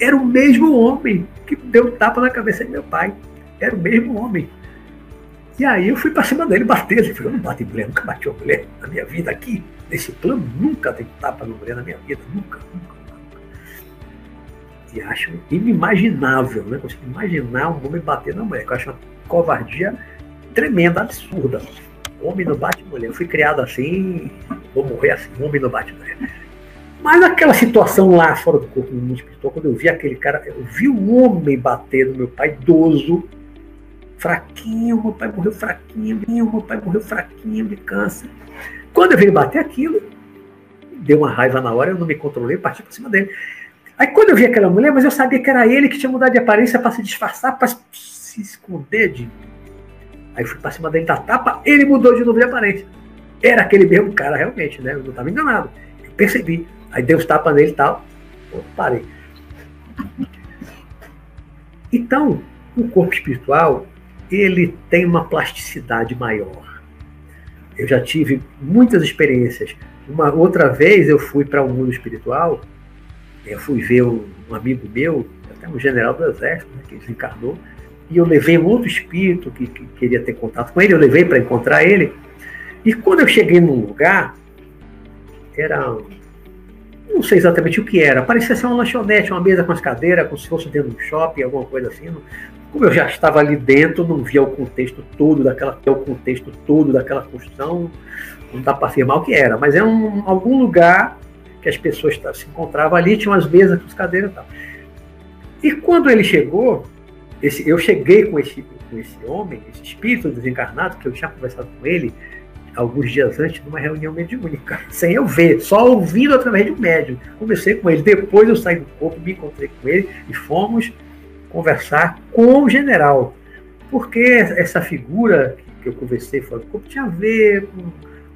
era o mesmo homem que deu tapa na cabeça de meu pai. Era o mesmo homem. E aí eu fui para cima dele bater. Ele falou, eu não bati mulher, nunca bati uma mulher na minha vida aqui. Nesse plano, nunca tem tapa na mulher na minha vida. Nunca, nunca, nunca. E acho inimaginável, né? Consigo imaginar um homem bater na mulher. Eu acho uma covardia tremenda, absurda. Homem não bate mulher. Eu fui criado assim, vou morrer assim, homem não bate mulher. Mas aquela situação lá fora do corpo mundo espiritual, quando eu vi aquele cara, eu vi o homem bater no meu pai idoso, fraquinho, meu pai morreu fraquinho, meu pai morreu fraquinho de câncer. Quando eu vi ele bater aquilo, deu uma raiva na hora, eu não me controlei, parti para cima dele. Aí quando eu vi aquela mulher, mas eu sabia que era ele que tinha mudado de aparência para se disfarçar, para se esconder de. Aí fui para cima dele da tapa, ele mudou de novo de aparência. Era aquele mesmo cara, realmente, né? Eu não estava enganado. Eu percebi. Aí deu os tapas nele e tal. Pô, parei. Então, o corpo espiritual, ele tem uma plasticidade maior. Eu já tive muitas experiências. Uma outra vez eu fui para o um mundo espiritual, eu fui ver um, amigo meu, até um general do exército, né, que desencarnou, e eu levei um outro espírito que, que queria ter contato com ele, eu levei para encontrar ele. E quando eu cheguei num lugar, era não sei exatamente o que era. Parecia ser uma lanchonete, uma mesa com as cadeiras, como se fosse dentro de um shopping, alguma coisa assim. Como eu já estava ali dentro, não via o contexto todo daquela, o contexto todo daquela construção, não dá para afirmar o que era, mas é um, algum lugar que as pessoas se encontravam ali, tinha umas mesas as cadeiras e tal. E quando ele chegou, esse, eu cheguei com esse, com esse homem, esse espírito desencarnado, que eu tinha conversado com ele, alguns dias antes numa reunião mediúnica, sem eu ver, só ouvindo através de um médium. Conversei com ele, depois eu saí do corpo, me encontrei com ele e fomos conversar com o general. Porque essa figura que eu conversei fora do corpo tinha a ver com o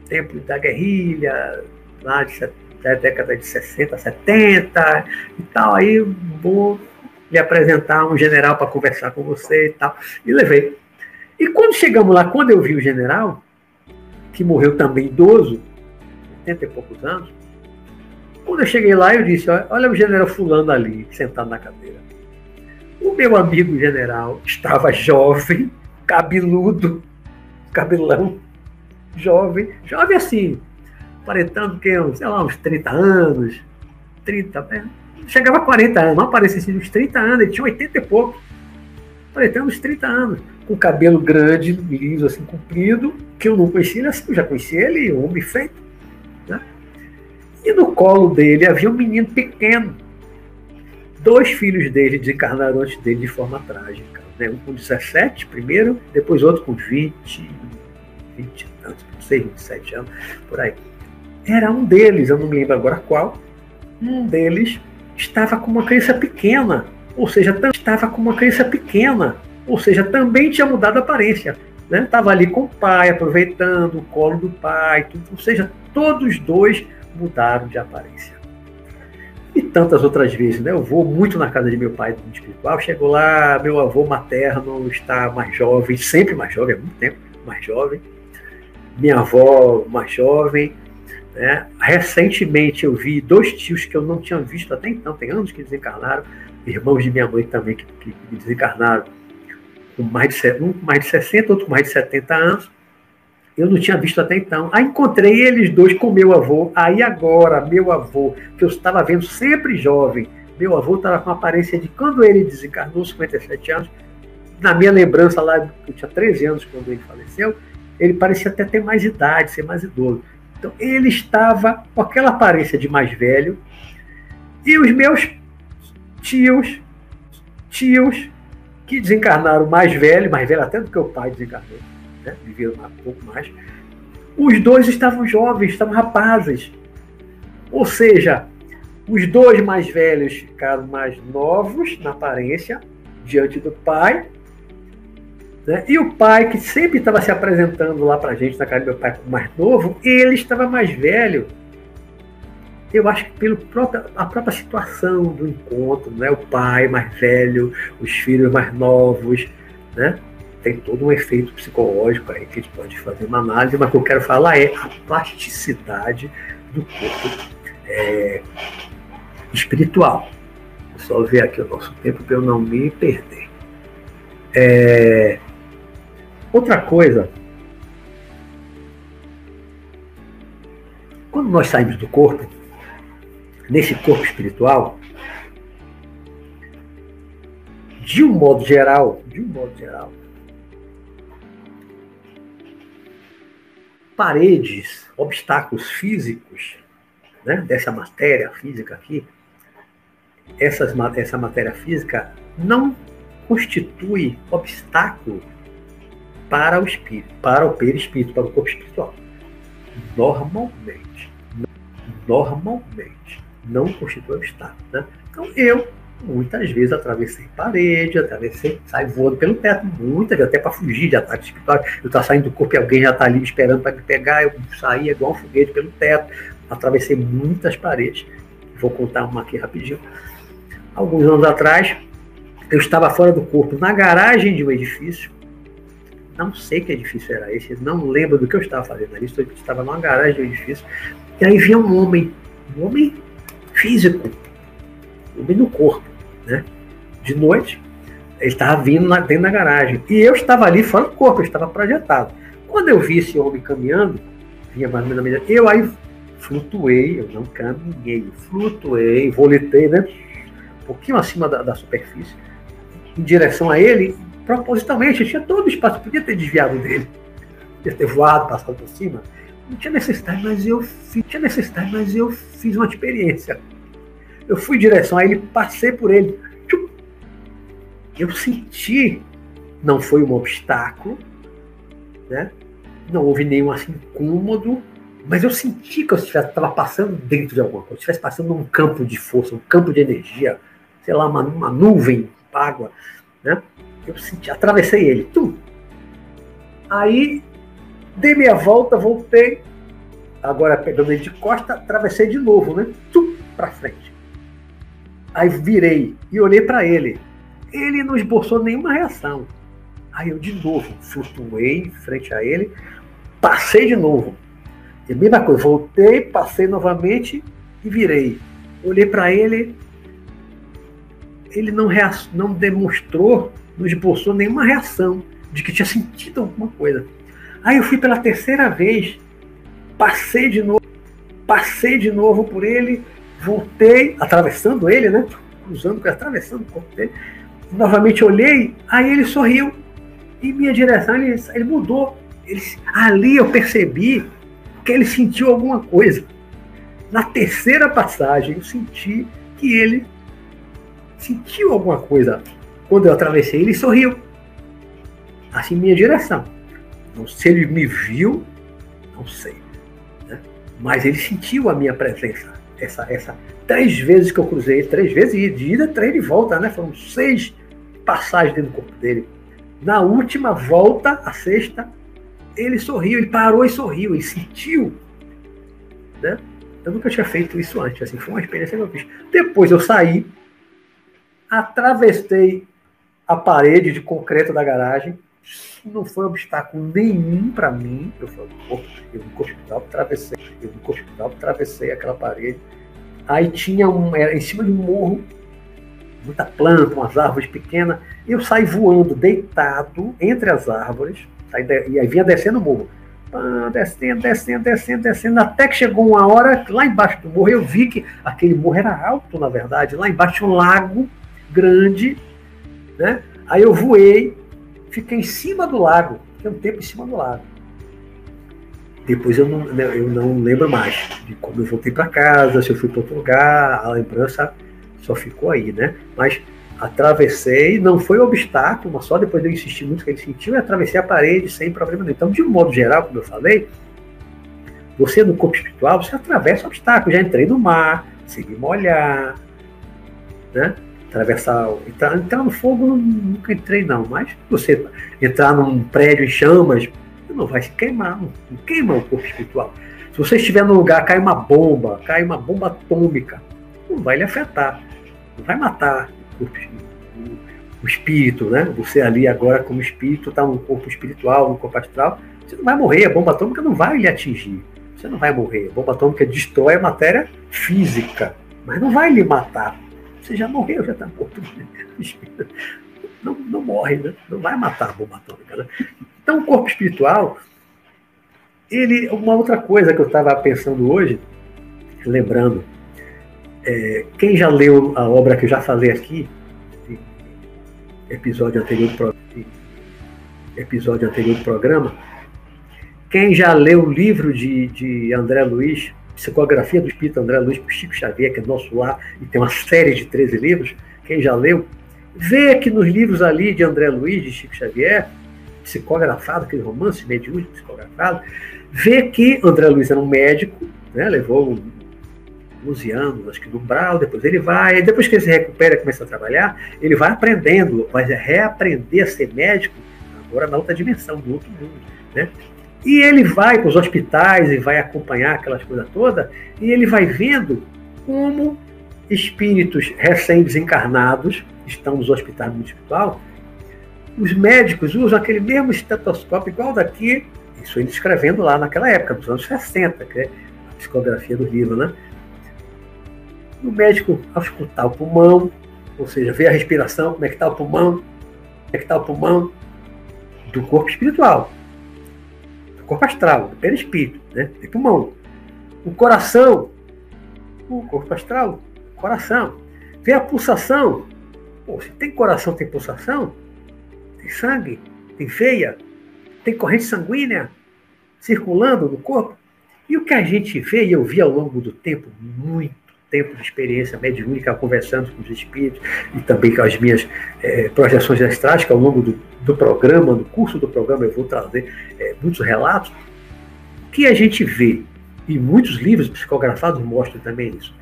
tempo da guerrilha, lá de, da década de 60, 70 e tal. Aí vou lhe apresentar um general para conversar com você e tal. E levei. E quando chegamos lá, quando eu vi o general, que morreu também idoso, 80 e poucos anos. Quando eu cheguei lá, eu disse: Olha o general Fulano ali, sentado na cadeira. O meu amigo general estava jovem, cabeludo, cabelão, jovem, jovem assim, aparentando que, sei lá, uns 30 anos, 30, né? chegava a 40 anos, não parecia assim, uns 30 anos, ele tinha 80 e pouco, aparentando uns 30 anos com cabelo grande, liso, assim, comprido, que eu não conhecia ele assim, eu já conhecia ele, homem feito. Né? E no colo dele havia um menino pequeno. Dois filhos dele desencarnaram antes dele de forma trágica. Né? Um com 17 primeiro, depois outro com 20, 20 anos, não sei, 27 anos, por aí. Era um deles, eu não me lembro agora qual. Um deles estava com uma criança pequena, ou seja, estava com uma criança pequena ou seja, também tinha mudado a aparência. Estava né? ali com o pai, aproveitando o colo do pai, tudo. ou seja, todos dois mudaram de aparência. E tantas outras vezes, né? Eu vou muito na casa de meu pai do espiritual, chego lá, meu avô materno está mais jovem, sempre mais jovem, há muito tempo mais jovem. Minha avó mais jovem. Né? Recentemente eu vi dois tios que eu não tinha visto até então, tem anos que desencarnaram, irmãos de minha mãe também que, que desencarnaram com mais de, um com mais de 60, outro com mais de 70 anos. Eu não tinha visto até então. Aí encontrei eles dois com meu avô. Aí agora, meu avô, que eu estava vendo sempre jovem, meu avô estava com a aparência de quando ele desencarnou, 57 anos. Na minha lembrança lá, eu tinha 13 anos quando ele faleceu, ele parecia até ter mais idade, ser mais idoso. Então ele estava com aquela aparência de mais velho. E os meus tios, tios, que desencarnaram mais velho, mais velho até do que o pai desencarnou, né? viveram um pouco mais. Os dois estavam jovens, estavam rapazes. Ou seja, os dois mais velhos ficaram mais novos na aparência, diante do pai. Né? E o pai, que sempre estava se apresentando lá para a gente, na casa do meu pai, mais novo, ele estava mais velho eu acho que pela própria, a própria situação do encontro, né? o pai mais velho, os filhos mais novos, né? tem todo um efeito psicológico aí que a gente pode fazer uma análise, mas o que eu quero falar é a plasticidade do corpo é, espiritual. Ou Só ver aqui o nosso tempo para eu não me perder. É... Outra coisa, quando nós saímos do corpo, nesse corpo espiritual, de um modo geral, de um modo geral, paredes, obstáculos físicos, né, dessa matéria física aqui, essas, essa matéria física não constitui obstáculo para o espírito, para o perispírito, para o corpo espiritual. Normalmente. Normalmente. Não constitui obstáculo. Né? Então eu, muitas vezes, atravessei parede, atravessei, saio voando pelo teto, muitas vezes, até para fugir de ataque espiritual. Eu estou saindo do corpo e alguém já está ali esperando para me pegar, eu saía igual um foguete pelo teto, atravessei muitas paredes. Vou contar uma aqui rapidinho. Alguns anos atrás, eu estava fora do corpo, na garagem de um edifício, não sei que edifício era esse, não lembro do que eu estava fazendo ali, estava numa garagem um edifício, e aí vinha um homem, um homem físico, um homem no corpo, né? De noite, ele estava vindo na, dentro da garagem, e eu estava ali fora do corpo, eu estava projetado. Quando eu vi esse homem caminhando, vinha mais ou menos eu aí flutuei, eu não caminhei, flutuei, voletei, né? Um pouquinho acima da, da superfície, em direção a ele, propositalmente, tinha todo o espaço, podia ter desviado dele, podia ter voado, passado por cima. Não tinha necessidade, mas eu fiz, tinha necessidade, mas eu fiz uma experiência. Eu fui em direção a ele, passei por ele. Eu senti, não foi um obstáculo, né? não houve nenhum assim, incômodo, mas eu senti que eu estava passando dentro de alguma coisa, estivesse passando num campo de força, um campo de energia, sei lá, uma, uma nuvem água, né? Eu senti, atravessei ele. Tum. Aí dei minha volta, voltei. Agora pegando ele de costa, atravessei de novo, né? Tum, para frente. Aí virei e olhei para ele. Ele não esboçou nenhuma reação. Aí eu de novo flutuei frente a ele, passei de novo. E a mesma coisa, voltei, passei novamente e virei. Olhei para ele, ele não, não demonstrou não esboçou nenhuma reação de que tinha sentido alguma coisa. Aí eu fui pela terceira vez, passei de novo, passei de novo por ele, voltei, atravessando ele, né? Cruzando, atravessando o corpo dele. Novamente olhei, aí ele sorriu. Em minha direção, ele, ele mudou. Ele, ali eu percebi que ele sentiu alguma coisa. Na terceira passagem, eu senti que ele sentiu alguma coisa quando eu atravessei, ele sorriu. Assim, minha direção. Não se ele me viu, não sei. Né? Mas ele sentiu a minha presença. Essa, essa três vezes que eu cruzei, três vezes de ida, três de volta, né? Foram seis passagens dentro do corpo dele. Na última volta, a sexta, ele sorriu, ele parou e sorriu, ele sentiu. Né? Eu nunca tinha feito isso antes, assim, foi uma experiência que eu fiz. Depois eu saí, atravessei a parede de concreto da garagem. Não foi obstáculo nenhum para mim. Eu falei, eu no hospital, atravessei, eu no hospital, atravessei aquela parede. Aí tinha um, era em cima de um morro, muita planta, umas árvores pequenas. Eu saí voando, deitado entre as árvores, e aí vinha descendo o morro. descendo, descendo, descendo, descendo, até que chegou uma hora, lá embaixo do morro, eu vi que aquele morro era alto, na verdade. Lá embaixo um lago grande, né? Aí eu voei, fiquei em cima do lago, fiquei um tempo em cima do lago. Depois eu não, né, eu não lembro mais de como eu voltei para casa, se eu fui para outro lugar, a lembrança só ficou aí, né? Mas atravessei, não foi um obstáculo, mas só depois de eu insistir muito que ele sentiu, e atravessei a parede sem problema nenhum. Então, de um modo geral, como eu falei, você no corpo espiritual, você atravessa obstáculos. Já entrei no mar, segui molhar, né? Atravessar, entrar, entrar no fogo nunca entrei não, mas você entrar num prédio em chamas, não vai se queimar, não, não queima o corpo espiritual. Se você estiver num lugar, cai uma bomba, cai uma bomba atômica, não vai lhe afetar, não vai matar o, o, o espírito, né? Você ali agora como espírito está num corpo espiritual, num corpo astral, você não vai morrer, a bomba atômica não vai lhe atingir. Você não vai morrer. A bomba atômica destrói a matéria física, mas não vai lhe matar Você já morreu, já está morto. Não, não morre, né? não vai matar a bomba atômica. Né? Então, o corpo espiritual, ele, uma outra coisa que eu estava pensando hoje, lembrando, é, quem já leu a obra que eu já falei aqui, episódio anterior episódio anterior do programa, quem já leu o livro de, de André Luiz, Psicografia do Espírito André Luiz, por Chico Xavier, que é nosso lar, e tem uma série de 13 livros, quem já leu, vê que nos livros ali de André Luiz, de Chico Xavier, psicografado, aquele romance mediúnico psicografado, vê que André Luiz era um médico, né, levou 11 anos, acho que no Brau, depois ele vai, depois que ele se recupera e começa a trabalhar, ele vai aprendendo, vai reaprender a ser médico, agora na outra dimensão, do outro mundo. Né? E ele vai para os hospitais e vai acompanhar aquelas coisas todas, e ele vai vendo como espíritos recém-desencarnados estão nos hospitais do espiritual, os médicos usam aquele mesmo estetoscópio igual daqui, isso ele escrevendo lá naquela época, dos anos 60, que é a psicografia do livro, né? O médico, ao escutar o pulmão, ou seja, ver a respiração, como é que está o pulmão, como é que está o pulmão do corpo espiritual corpo astral, perispírito, né? Tem pulmão. O coração, o corpo astral, coração. Vê a pulsação. Pô, se tem coração, tem pulsação, tem sangue, tem veia, tem corrente sanguínea circulando no corpo. E o que a gente vê, e eu vi ao longo do tempo, muito tempo de experiência mediúnica, conversando com os espíritos e também com as minhas é, projeções astrais, que ao longo do, do, programa, no curso do programa, eu vou trazer é, muitos relatos, que a gente vê, e muitos livros psicografados mostram também isso,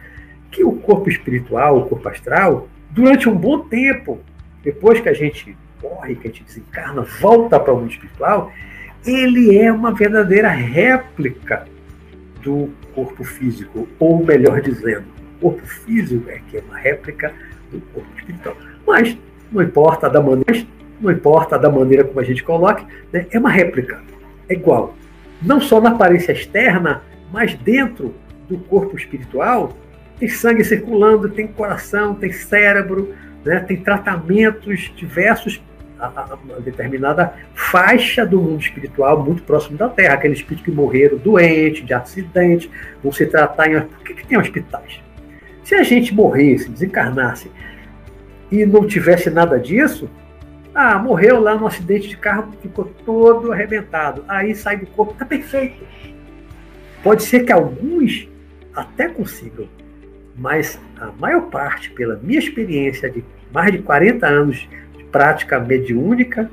que o corpo espiritual, o corpo astral, durante um bom tempo, depois que a gente morre, que a gente desencarna, volta para o mundo espiritual, ele é uma verdadeira réplica do corpo físico, ou melhor dizendo, corpo físico é que é uma réplica do corpo espiritual. Mas não importa da maneira, não importa da maneira como a gente coloque, né, é uma réplica, é igual. Não só na aparência externa, mas dentro do corpo espiritual, tem sangue circulando, tem coração, tem cérebro, né, tem tratamentos diversos a, uma determinada faixa do mundo espiritual muito próximo da Terra, aqueles espíritos que morreram doentes, de acidente, vão se tratar em. Por que, que tem hospitais? Se a gente morresse, desencarnasse e não tivesse nada disso, ah, morreu lá no acidente de carro, ficou todo arrebentado. Aí sai do corpo, tá perfeito. Pode ser que alguns até consigam, mas a maior parte, pela minha experiência de mais de 40 anos de prática mediúnica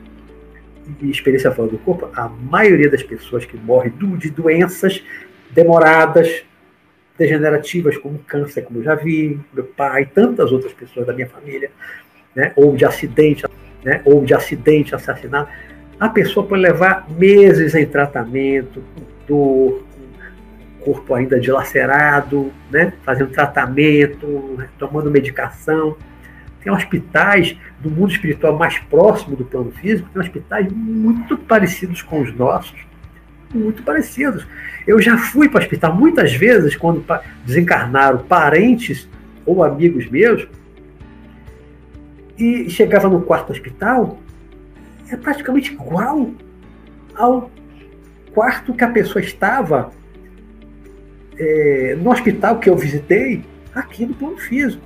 e experiência fora do corpo, a maioria das pessoas que morrem de doenças demoradas, degenerativas como câncer, como eu já vi, meu pai, e tantas outras pessoas da minha família, né, ou de acidente, né, ou de acidente, assassinato, a pessoa pode levar meses em tratamento, com dor, com o corpo ainda dilacerado, né, fazendo tratamento, tomando medicação. Tem hospitais do mundo espiritual mais próximo do plano físico, tem hospitais muito parecidos com os nossos, muito parecidos. Eu já fui para o hospital muitas vezes, quando desencarnaram parentes ou amigos meus, e chegava no quarto hospital, é praticamente igual ao quarto que a pessoa estava é, no hospital que eu visitei, aqui no plano físico.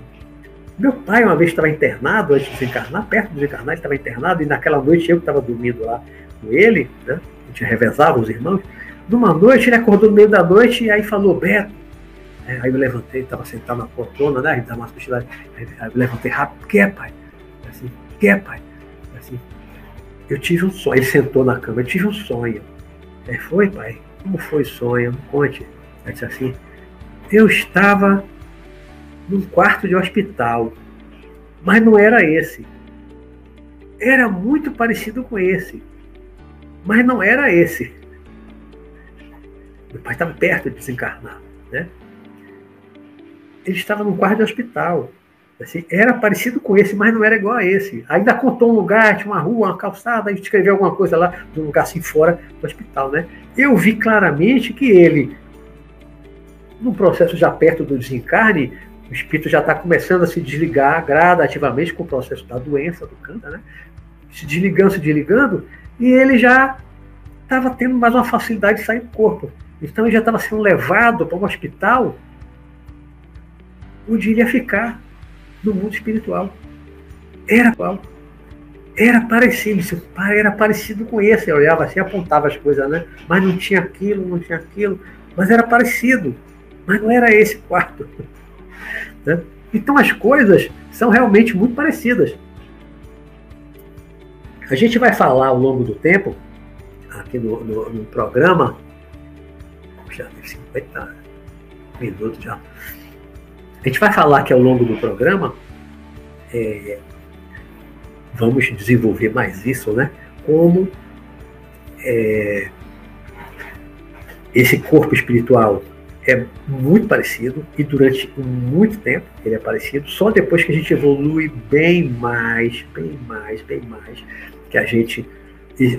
Meu pai uma vez estava internado, antes de desencarnar, perto de desencarnar, ele estava internado, e naquela noite eu estava dormindo lá com ele, né? A gente revezava os irmãos, numa noite, ele acordou no meio da noite e aí falou, Beto. É, aí eu levantei, estava sentado na portona, né? Da massa aí eu levantei rápido, que é, pai? Assim, que é, pai? Assim, eu tive um sonho. Ele sentou na cama, eu tive um sonho. Aí foi, pai? Como foi o sonho? Conte. Ele disse assim, eu estava num quarto de hospital, mas não era esse. Era muito parecido com esse, mas não era esse. Meu pai estava perto de desencarnar, né? Ele estava num quarto de hospital. Assim, era parecido com esse, mas não era igual a esse. Ainda contou um lugar, tinha uma rua, uma calçada, a gente escreveu alguma coisa lá, de um lugar assim fora do hospital, né? Eu vi claramente que ele, no processo já perto do desencarne, O espírito já está começando a se desligar gradativamente com o processo da doença do câncer, né? Se desligando, se desligando, e ele já estava tendo mais uma facilidade de sair do corpo. Então ele já estava sendo levado para um hospital onde ele ia ficar no mundo espiritual. Era qual? Era parecido, era parecido com esse. Eu olhava assim, apontava as coisas, né? Mas não tinha aquilo, não tinha aquilo. Mas era parecido. Mas não era esse quarto. Né? Então as coisas são realmente muito parecidas. A gente vai falar ao longo do tempo, aqui no, no, no programa, já tem 50 minutos já. A gente vai falar que ao longo do programa, é, vamos desenvolver mais isso, né? Como é, esse corpo espiritual é muito parecido e durante muito tempo ele é parecido, só depois que a gente evolui bem mais, bem mais, bem mais, que a gente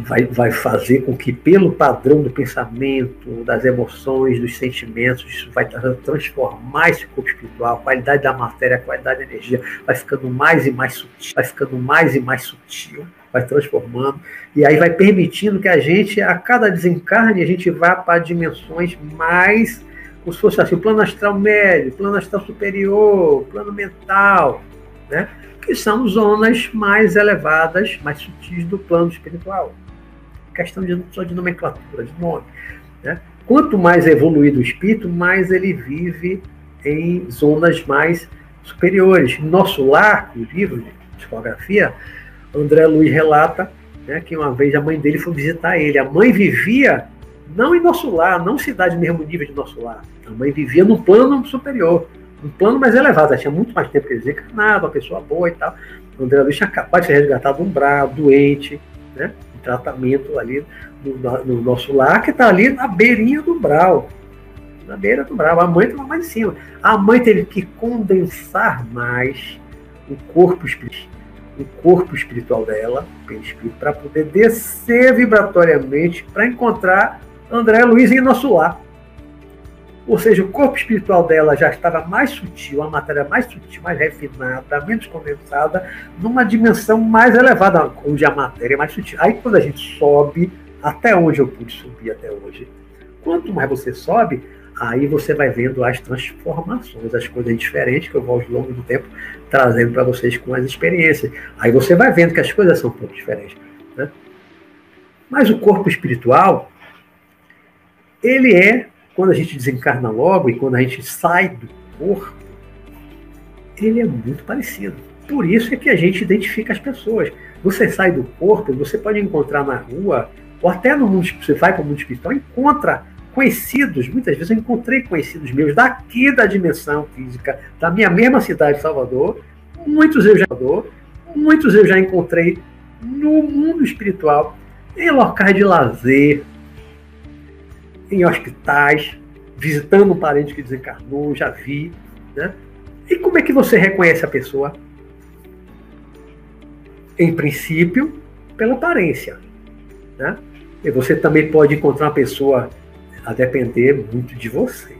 vai, vai fazer com que, pelo padrão do pensamento, das emoções, dos sentimentos, isso vai transformar esse corpo espiritual, a qualidade da matéria, a qualidade da energia, vai ficando mais e mais sutil, vai ficando mais e mais sutil, vai transformando, e aí vai permitindo que a gente, a cada desencarne, a gente vá para dimensões mais, como se fosse assim, plano astral médio, plano astral superior, plano mental, né? Que são zonas mais elevadas, mais sutis do plano espiritual. Questão de, só de nomenclatura, de nome. Né? Quanto mais evoluído o espírito, mais ele vive em zonas mais superiores. Nosso lar, o livro de psicografia, André Luiz relata né, que uma vez a mãe dele foi visitar ele. A mãe vivia não em nosso lar, não cidade mesmo nível de nosso lar. A mãe vivia num plano superior um plano mais elevado. Ela tinha muito mais tempo que ele desencarnava, pessoa boa e tal. O André Luiz tinha acabado de ser resgatado um bravo, doente, né? Em tratamento ali no, no nosso lar, que está ali na beirinha do Brau. Na beira do Brau. A mãe estava mais em cima. A mãe teve que condensar mais o corpo espiritual o corpo espiritual dela, para poder descer vibratoriamente para encontrar André Luiz em nosso lar. Ou seja, o corpo espiritual dela já estava mais sutil, a matéria mais sutil, mais refinada, menos condensada, numa dimensão mais elevada, onde a matéria é mais sutil. Aí quando a gente sobe, até onde eu pude subir até hoje, quanto mais você sobe, aí você vai vendo as transformações, as coisas diferentes que eu vou ao longo do tempo trazendo para vocês com as experiências. Aí você vai vendo que as coisas são um pouco diferentes. Né? Mas o corpo espiritual, ele é quando a gente desencarna logo e quando a gente sai do corpo, ele é muito parecido. Por isso é que a gente identifica as pessoas. Você sai do corpo, você pode encontrar na rua, ou até no mundo, você vai para o mundo espiritual, encontra conhecidos, muitas vezes eu encontrei conhecidos meus daqui da dimensão física, da minha mesma cidade, Salvador, muitos eu já muitos eu já encontrei no mundo espiritual, em locais de lazer, em hospitais, visitando um parente que desencarnou, já vi. Né? E como é que você reconhece a pessoa? Em princípio, pela aparência. Né? E você também pode encontrar uma pessoa a depender muito de você.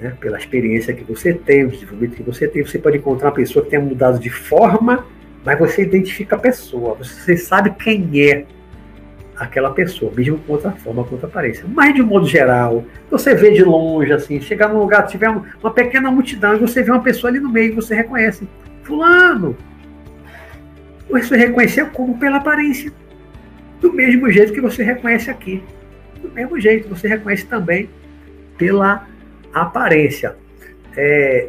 Né? Pela experiência que você tem, o desenvolvimento que você tem, você pode encontrar uma pessoa que tenha mudado de forma, mas você identifica a pessoa, você sabe quem é aquela pessoa, mesmo com outra forma, com outra aparência. Mas, de modo geral, você vê de longe, assim, chegar num lugar, tiver uma pequena multidão e você vê uma pessoa ali no meio, você reconhece. Fulano! Você reconheceu como pela aparência. Do mesmo jeito que você reconhece aqui. Do mesmo jeito, você reconhece também pela aparência. É,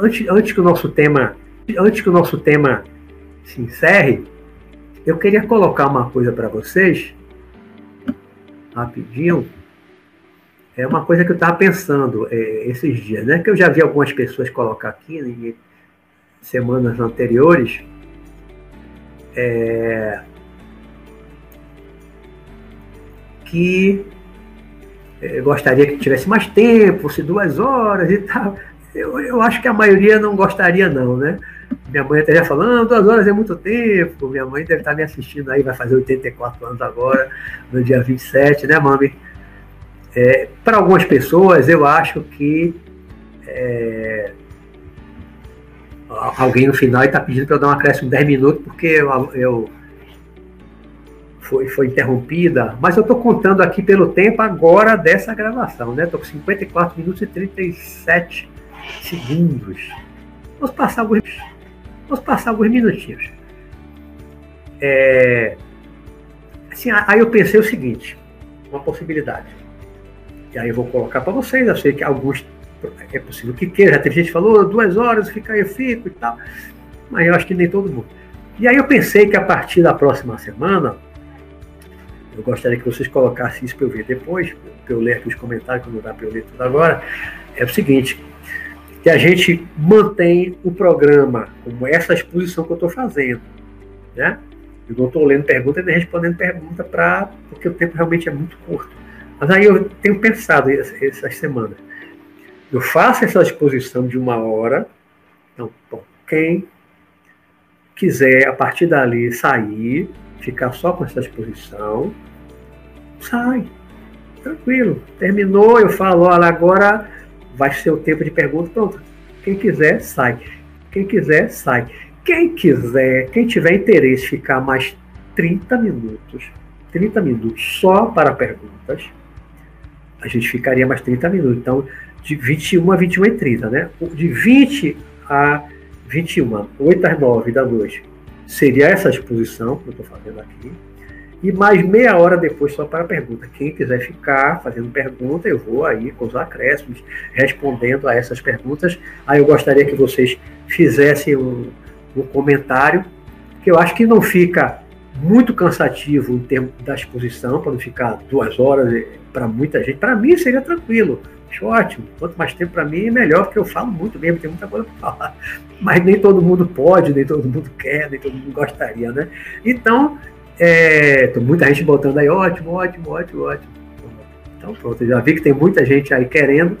antes, antes que o nosso tema, antes que o nosso tema se encerre, eu queria colocar uma coisa para vocês, rapidinho. É uma coisa que eu estava pensando é, esses dias, né? Que eu já vi algumas pessoas colocar aqui em semanas anteriores. É, que é, gostaria que tivesse mais tempo, se duas horas e tal. Eu, eu acho que a maioria não gostaria, não, né? Minha mãe até já falando, duas horas é muito tempo. Minha mãe deve estar me assistindo aí, vai fazer 84 anos agora, no dia 27, né, mami? É, Para algumas pessoas, eu acho que é, alguém no final está pedindo para eu dar um acréscimo de 10 minutos porque eu, eu foi, foi interrompida, mas eu estou contando aqui pelo tempo agora dessa gravação, né? Estou com 54 minutos e 37 segundos. Vamos passar alguns, vamos passar alguns minutinhos. É, assim, aí eu pensei o seguinte, uma possibilidade. E aí eu vou colocar para vocês, eu sei que alguns é possível que queira, já teve gente que falou duas horas, fica aí, eu fico e tal, mas eu acho que nem todo mundo. E aí eu pensei que a partir da próxima semana, eu gostaria que vocês colocassem isso para eu ver depois, para eu ler aqui os comentários, que não dá para eu ler tudo agora. É o seguinte: que a gente mantém o programa como essa exposição que eu estou fazendo. Né? Eu não estou lendo pergunta e nem respondendo pergunta, pra, porque o tempo realmente é muito curto. Mas aí eu tenho pensado essas semanas. Eu faço essa exposição de uma hora. Então, bom, quem quiser, a partir dali, sair, ficar só com essa exposição, sai. Tranquilo. Terminou, eu falo, olha, agora vai ser o tempo de pergunta. Pronto. Quem quiser, sai. Quem quiser, sai. Quem quiser, quem tiver interesse ficar mais 30 minutos, 30 minutos só para perguntas, a gente ficaria mais 30 minutos. Então, de 21 a 21 e 30, né? De 20 a 21, 8 às 9 da noite, seria essa exposição que eu estou fazendo aqui. E mais meia hora depois só para pergunta. Quem quiser ficar fazendo pergunta, eu vou aí com os acréscimos, respondendo a essas perguntas. Aí eu gostaria que vocês fizessem um, um comentário, que eu acho que não fica muito cansativo em termos da exposição, para não ficar duas horas eh, para muita gente. Para mim seria tranquilo. Acho ótimo. Quanto mais tempo para mim, melhor, porque eu falo muito mesmo, tem muita coisa para falar. Mas nem todo mundo pode, nem todo mundo quer, nem todo mundo gostaria, né? Então, é, tem muita gente botando aí, ótimo, ótimo, ótimo, ótimo. Então, pronto, já vi que tem muita gente aí querendo.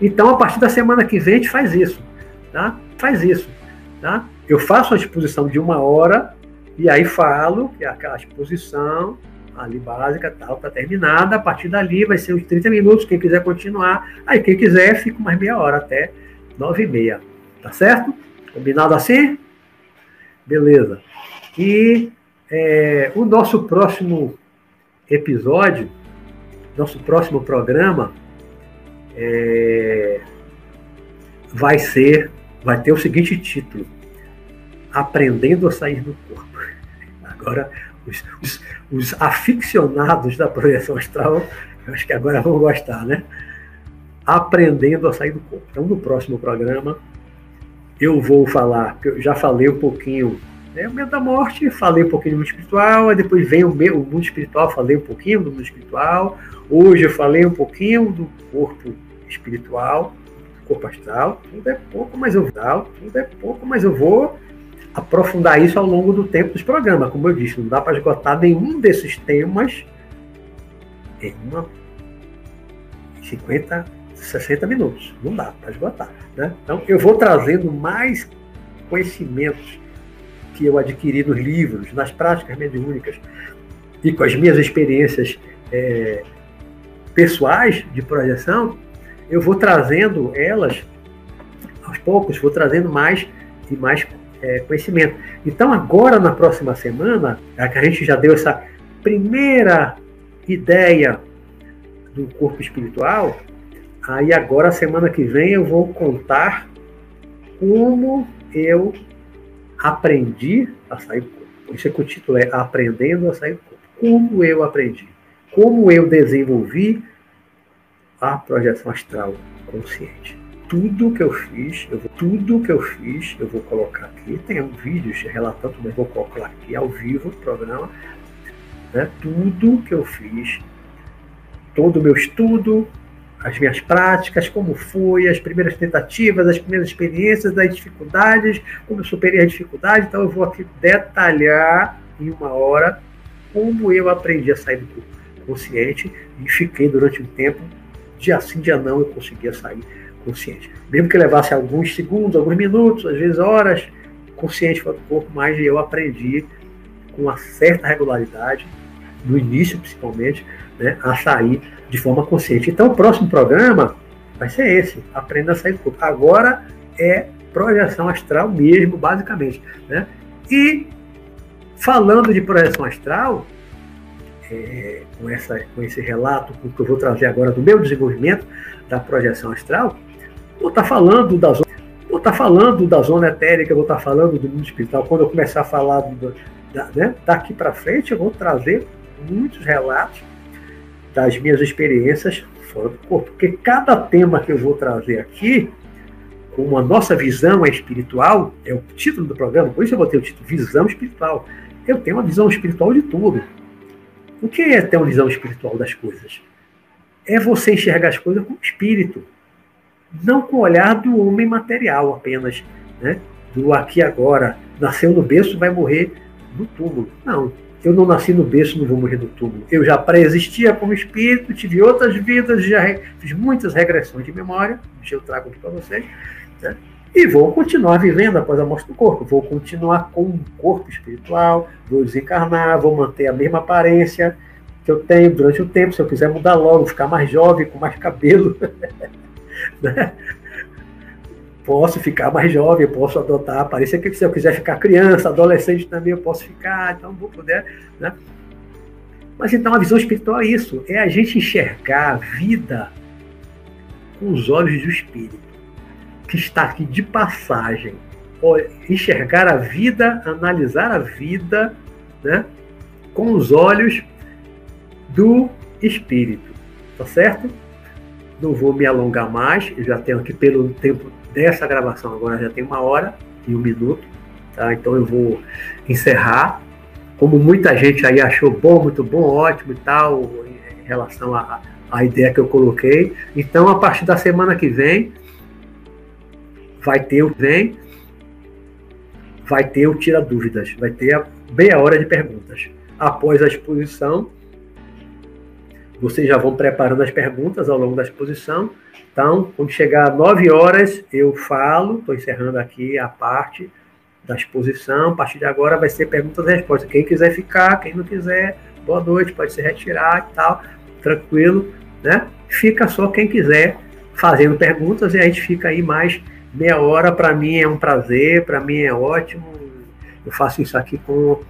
Então, a partir da semana que vem, a gente faz isso, tá? Faz isso, tá? Eu faço uma exposição de uma hora e aí falo que aquela exposição ali básica tal, tá terminada. A partir dali vai ser uns 30 minutos. Quem quiser continuar, aí quem quiser, fica mais meia hora até nove e meia. Tá certo? Combinado assim? Beleza. E é, o nosso próximo episódio, nosso próximo programa, é, vai ser, vai ter o seguinte título: Aprendendo a sair do corpo. Agora os, os, os aficionados da projeção astral, eu acho que agora vão gostar, né? Aprendendo a sair do corpo. Então, no próximo programa, eu vou falar, eu já falei um pouquinho, né, o medo da morte, falei um pouquinho do mundo espiritual, aí depois vem o, meu, o mundo espiritual, falei um pouquinho do mundo espiritual, hoje eu falei um pouquinho do corpo espiritual, corpo astral, tudo é pouco, mas eu vou, tudo é pouco, mas eu vou aprofundar isso ao longo do tempo dos programas. Como eu disse, não dá para esgotar nenhum desses temas em uma 50, 60 minutos. Não dá para esgotar. Né? Então, eu vou trazendo mais conhecimentos que eu adquiri nos livros, nas práticas mediúnicas e com as minhas experiências é, pessoais de projeção, eu vou trazendo elas aos poucos, vou trazendo mais e mais é, conhecimento. Então, agora, na próxima semana, a que a gente já deu essa primeira ideia do corpo espiritual, aí agora, semana que vem, eu vou contar como eu aprendi a sair do corpo. É que o título é Aprendendo a sair do corpo. Como eu aprendi. Como eu desenvolvi a projeção astral consciente tudo que eu fiz, eu vou, tudo que eu fiz, eu vou colocar aqui. Tem vídeos relatando, mas vou colocar aqui ao vivo o programa. Né? Tudo que eu fiz, todo o meu estudo, as minhas práticas, como foi, as primeiras tentativas, as primeiras experiências, as dificuldades, como eu superei a dificuldade. Então eu vou aqui detalhar em uma hora como eu aprendi a sair do consciente e fiquei durante um tempo, dia sim, dia não, eu conseguia sair consciente. Mesmo que levasse alguns segundos, alguns minutos, às vezes horas, consciente fora do corpo, mas eu aprendi com uma certa regularidade, no início principalmente, né, a sair de forma consciente. Então, o próximo programa vai ser esse: Aprenda a sair do corpo. Agora é projeção astral mesmo, basicamente. Né? E falando de projeção astral, é, com, essa, com esse relato que eu vou trazer agora do meu desenvolvimento da projeção astral, vou estar tá falando da zona, vou estar tá falando da zona etérica, vou estar tá falando do mundo espiritual. Quando eu começar a falar do, da, né, daqui para frente, eu vou trazer muitos relatos das minhas experiências fora do corpo, porque cada tema que eu vou trazer aqui, com a nossa visão espiritual, é o título do programa, por isso eu botei o título Visão Espiritual. Eu tenho uma visão espiritual de tudo. O que é ter uma visão espiritual das coisas? É você enxergar as coisas com espírito, não com o olhar do homem material apenas, né? do aqui agora. Nasceu no berço, vai morrer no túmulo. Não, eu não nasci no berço, não vou morrer no túmulo. Eu já pré-existia como espírito, tive outras vidas, já fiz muitas regressões de memória, que eu trago aqui para vocês. Né? E vou continuar vivendo após a morte do corpo. Vou continuar com um corpo espiritual, vou desencarnar, vou manter a mesma aparência que eu tenho durante o tempo. Se eu quiser mudar logo, ficar mais jovem, com mais cabelo, né? Posso ficar mais jovem, posso adotar aparência que se eu quiser ficar criança, adolescente também eu posso ficar, então vou poder, né? Mas então a visão espiritual é isso, é a gente enxergar a vida com os olhos do espírito que está aqui de passagem, enxergar a vida, analisar a vida, né, com os olhos do espírito, tá certo? Não vou me alongar mais, eu já tenho aqui pelo tempo dessa gravação agora já tem uma hora e um minuto, tá? Então eu vou encerrar. Como muita gente aí achou bom, muito bom, ótimo e tal, em relação à, à ideia que eu coloquei. Então, a partir da semana que vem, vai ter o vem, vai ter o tira dúvidas, vai ter a meia hora de perguntas. Após a exposição, vocês já vão preparando as perguntas ao longo da exposição. Então, quando chegar 9 horas, eu falo, estou encerrando aqui a parte da exposição. A partir de agora vai ser perguntas e respostas. Quem quiser ficar, quem não quiser, boa noite, pode se retirar e tal, tranquilo, né? Fica só quem quiser fazendo perguntas e a gente fica aí mais meia hora para mim é um prazer, para mim é ótimo. Eu faço isso aqui com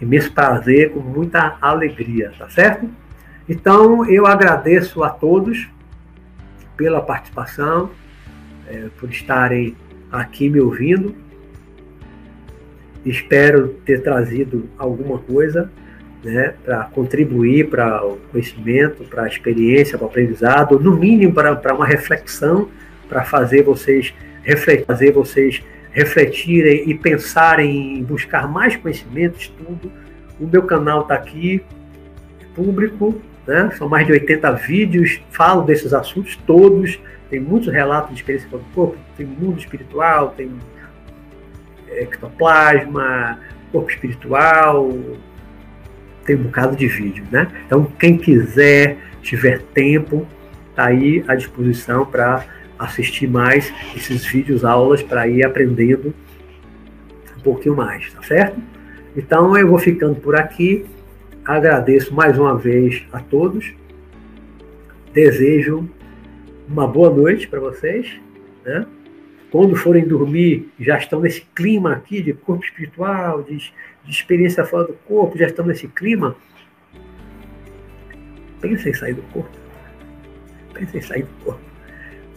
imenso prazer, com muita alegria, tá certo? Então eu agradeço a todos pela participação, é, por estarem aqui me ouvindo. Espero ter trazido alguma coisa né, para contribuir para o conhecimento, para a experiência, para o aprendizado, no mínimo para uma reflexão, para fazer vocês fazer vocês refletirem e pensarem em buscar mais conhecimento, estudo. O meu canal está aqui, público, né? são mais de 80 vídeos, falo desses assuntos todos, tem muitos relatos de experiência com o corpo, tem mundo espiritual, tem é, ectoplasma, corpo espiritual, tem um bocado de vídeo, né? Então, quem quiser, tiver tempo, está aí à disposição para assistir mais esses vídeos, aulas, para ir aprendendo um pouquinho mais, tá certo? Então eu vou ficando por aqui. Agradeço mais uma vez a todos. Desejo uma boa noite para vocês. Né? Quando forem dormir, já estão nesse clima aqui de corpo espiritual, de, de experiência fora do corpo, já estão nesse clima. Pensem em sair do corpo. Pensem em sair do corpo.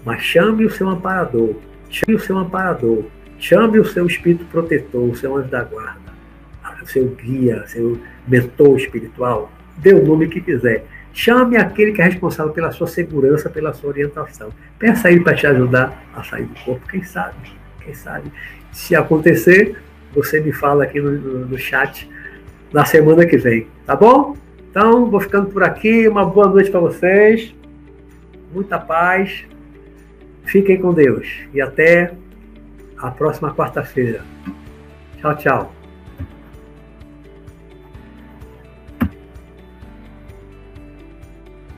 Mas chame o seu amparador, chame o seu amparador, chame o seu espírito protetor, o seu anjo da guarda, o seu guia, seu mentor espiritual, dê o nome que quiser. Chame aquele que é responsável pela sua segurança, pela sua orientação. Peça a ele para te ajudar a sair do corpo, quem sabe? Quem sabe? Se acontecer, você me fala aqui no, no, no chat na semana que vem, tá bom? Então, vou ficando por aqui. Uma boa noite para vocês. Muita paz. Fiquem com Deus e até a próxima quarta-feira. Tchau, tchau.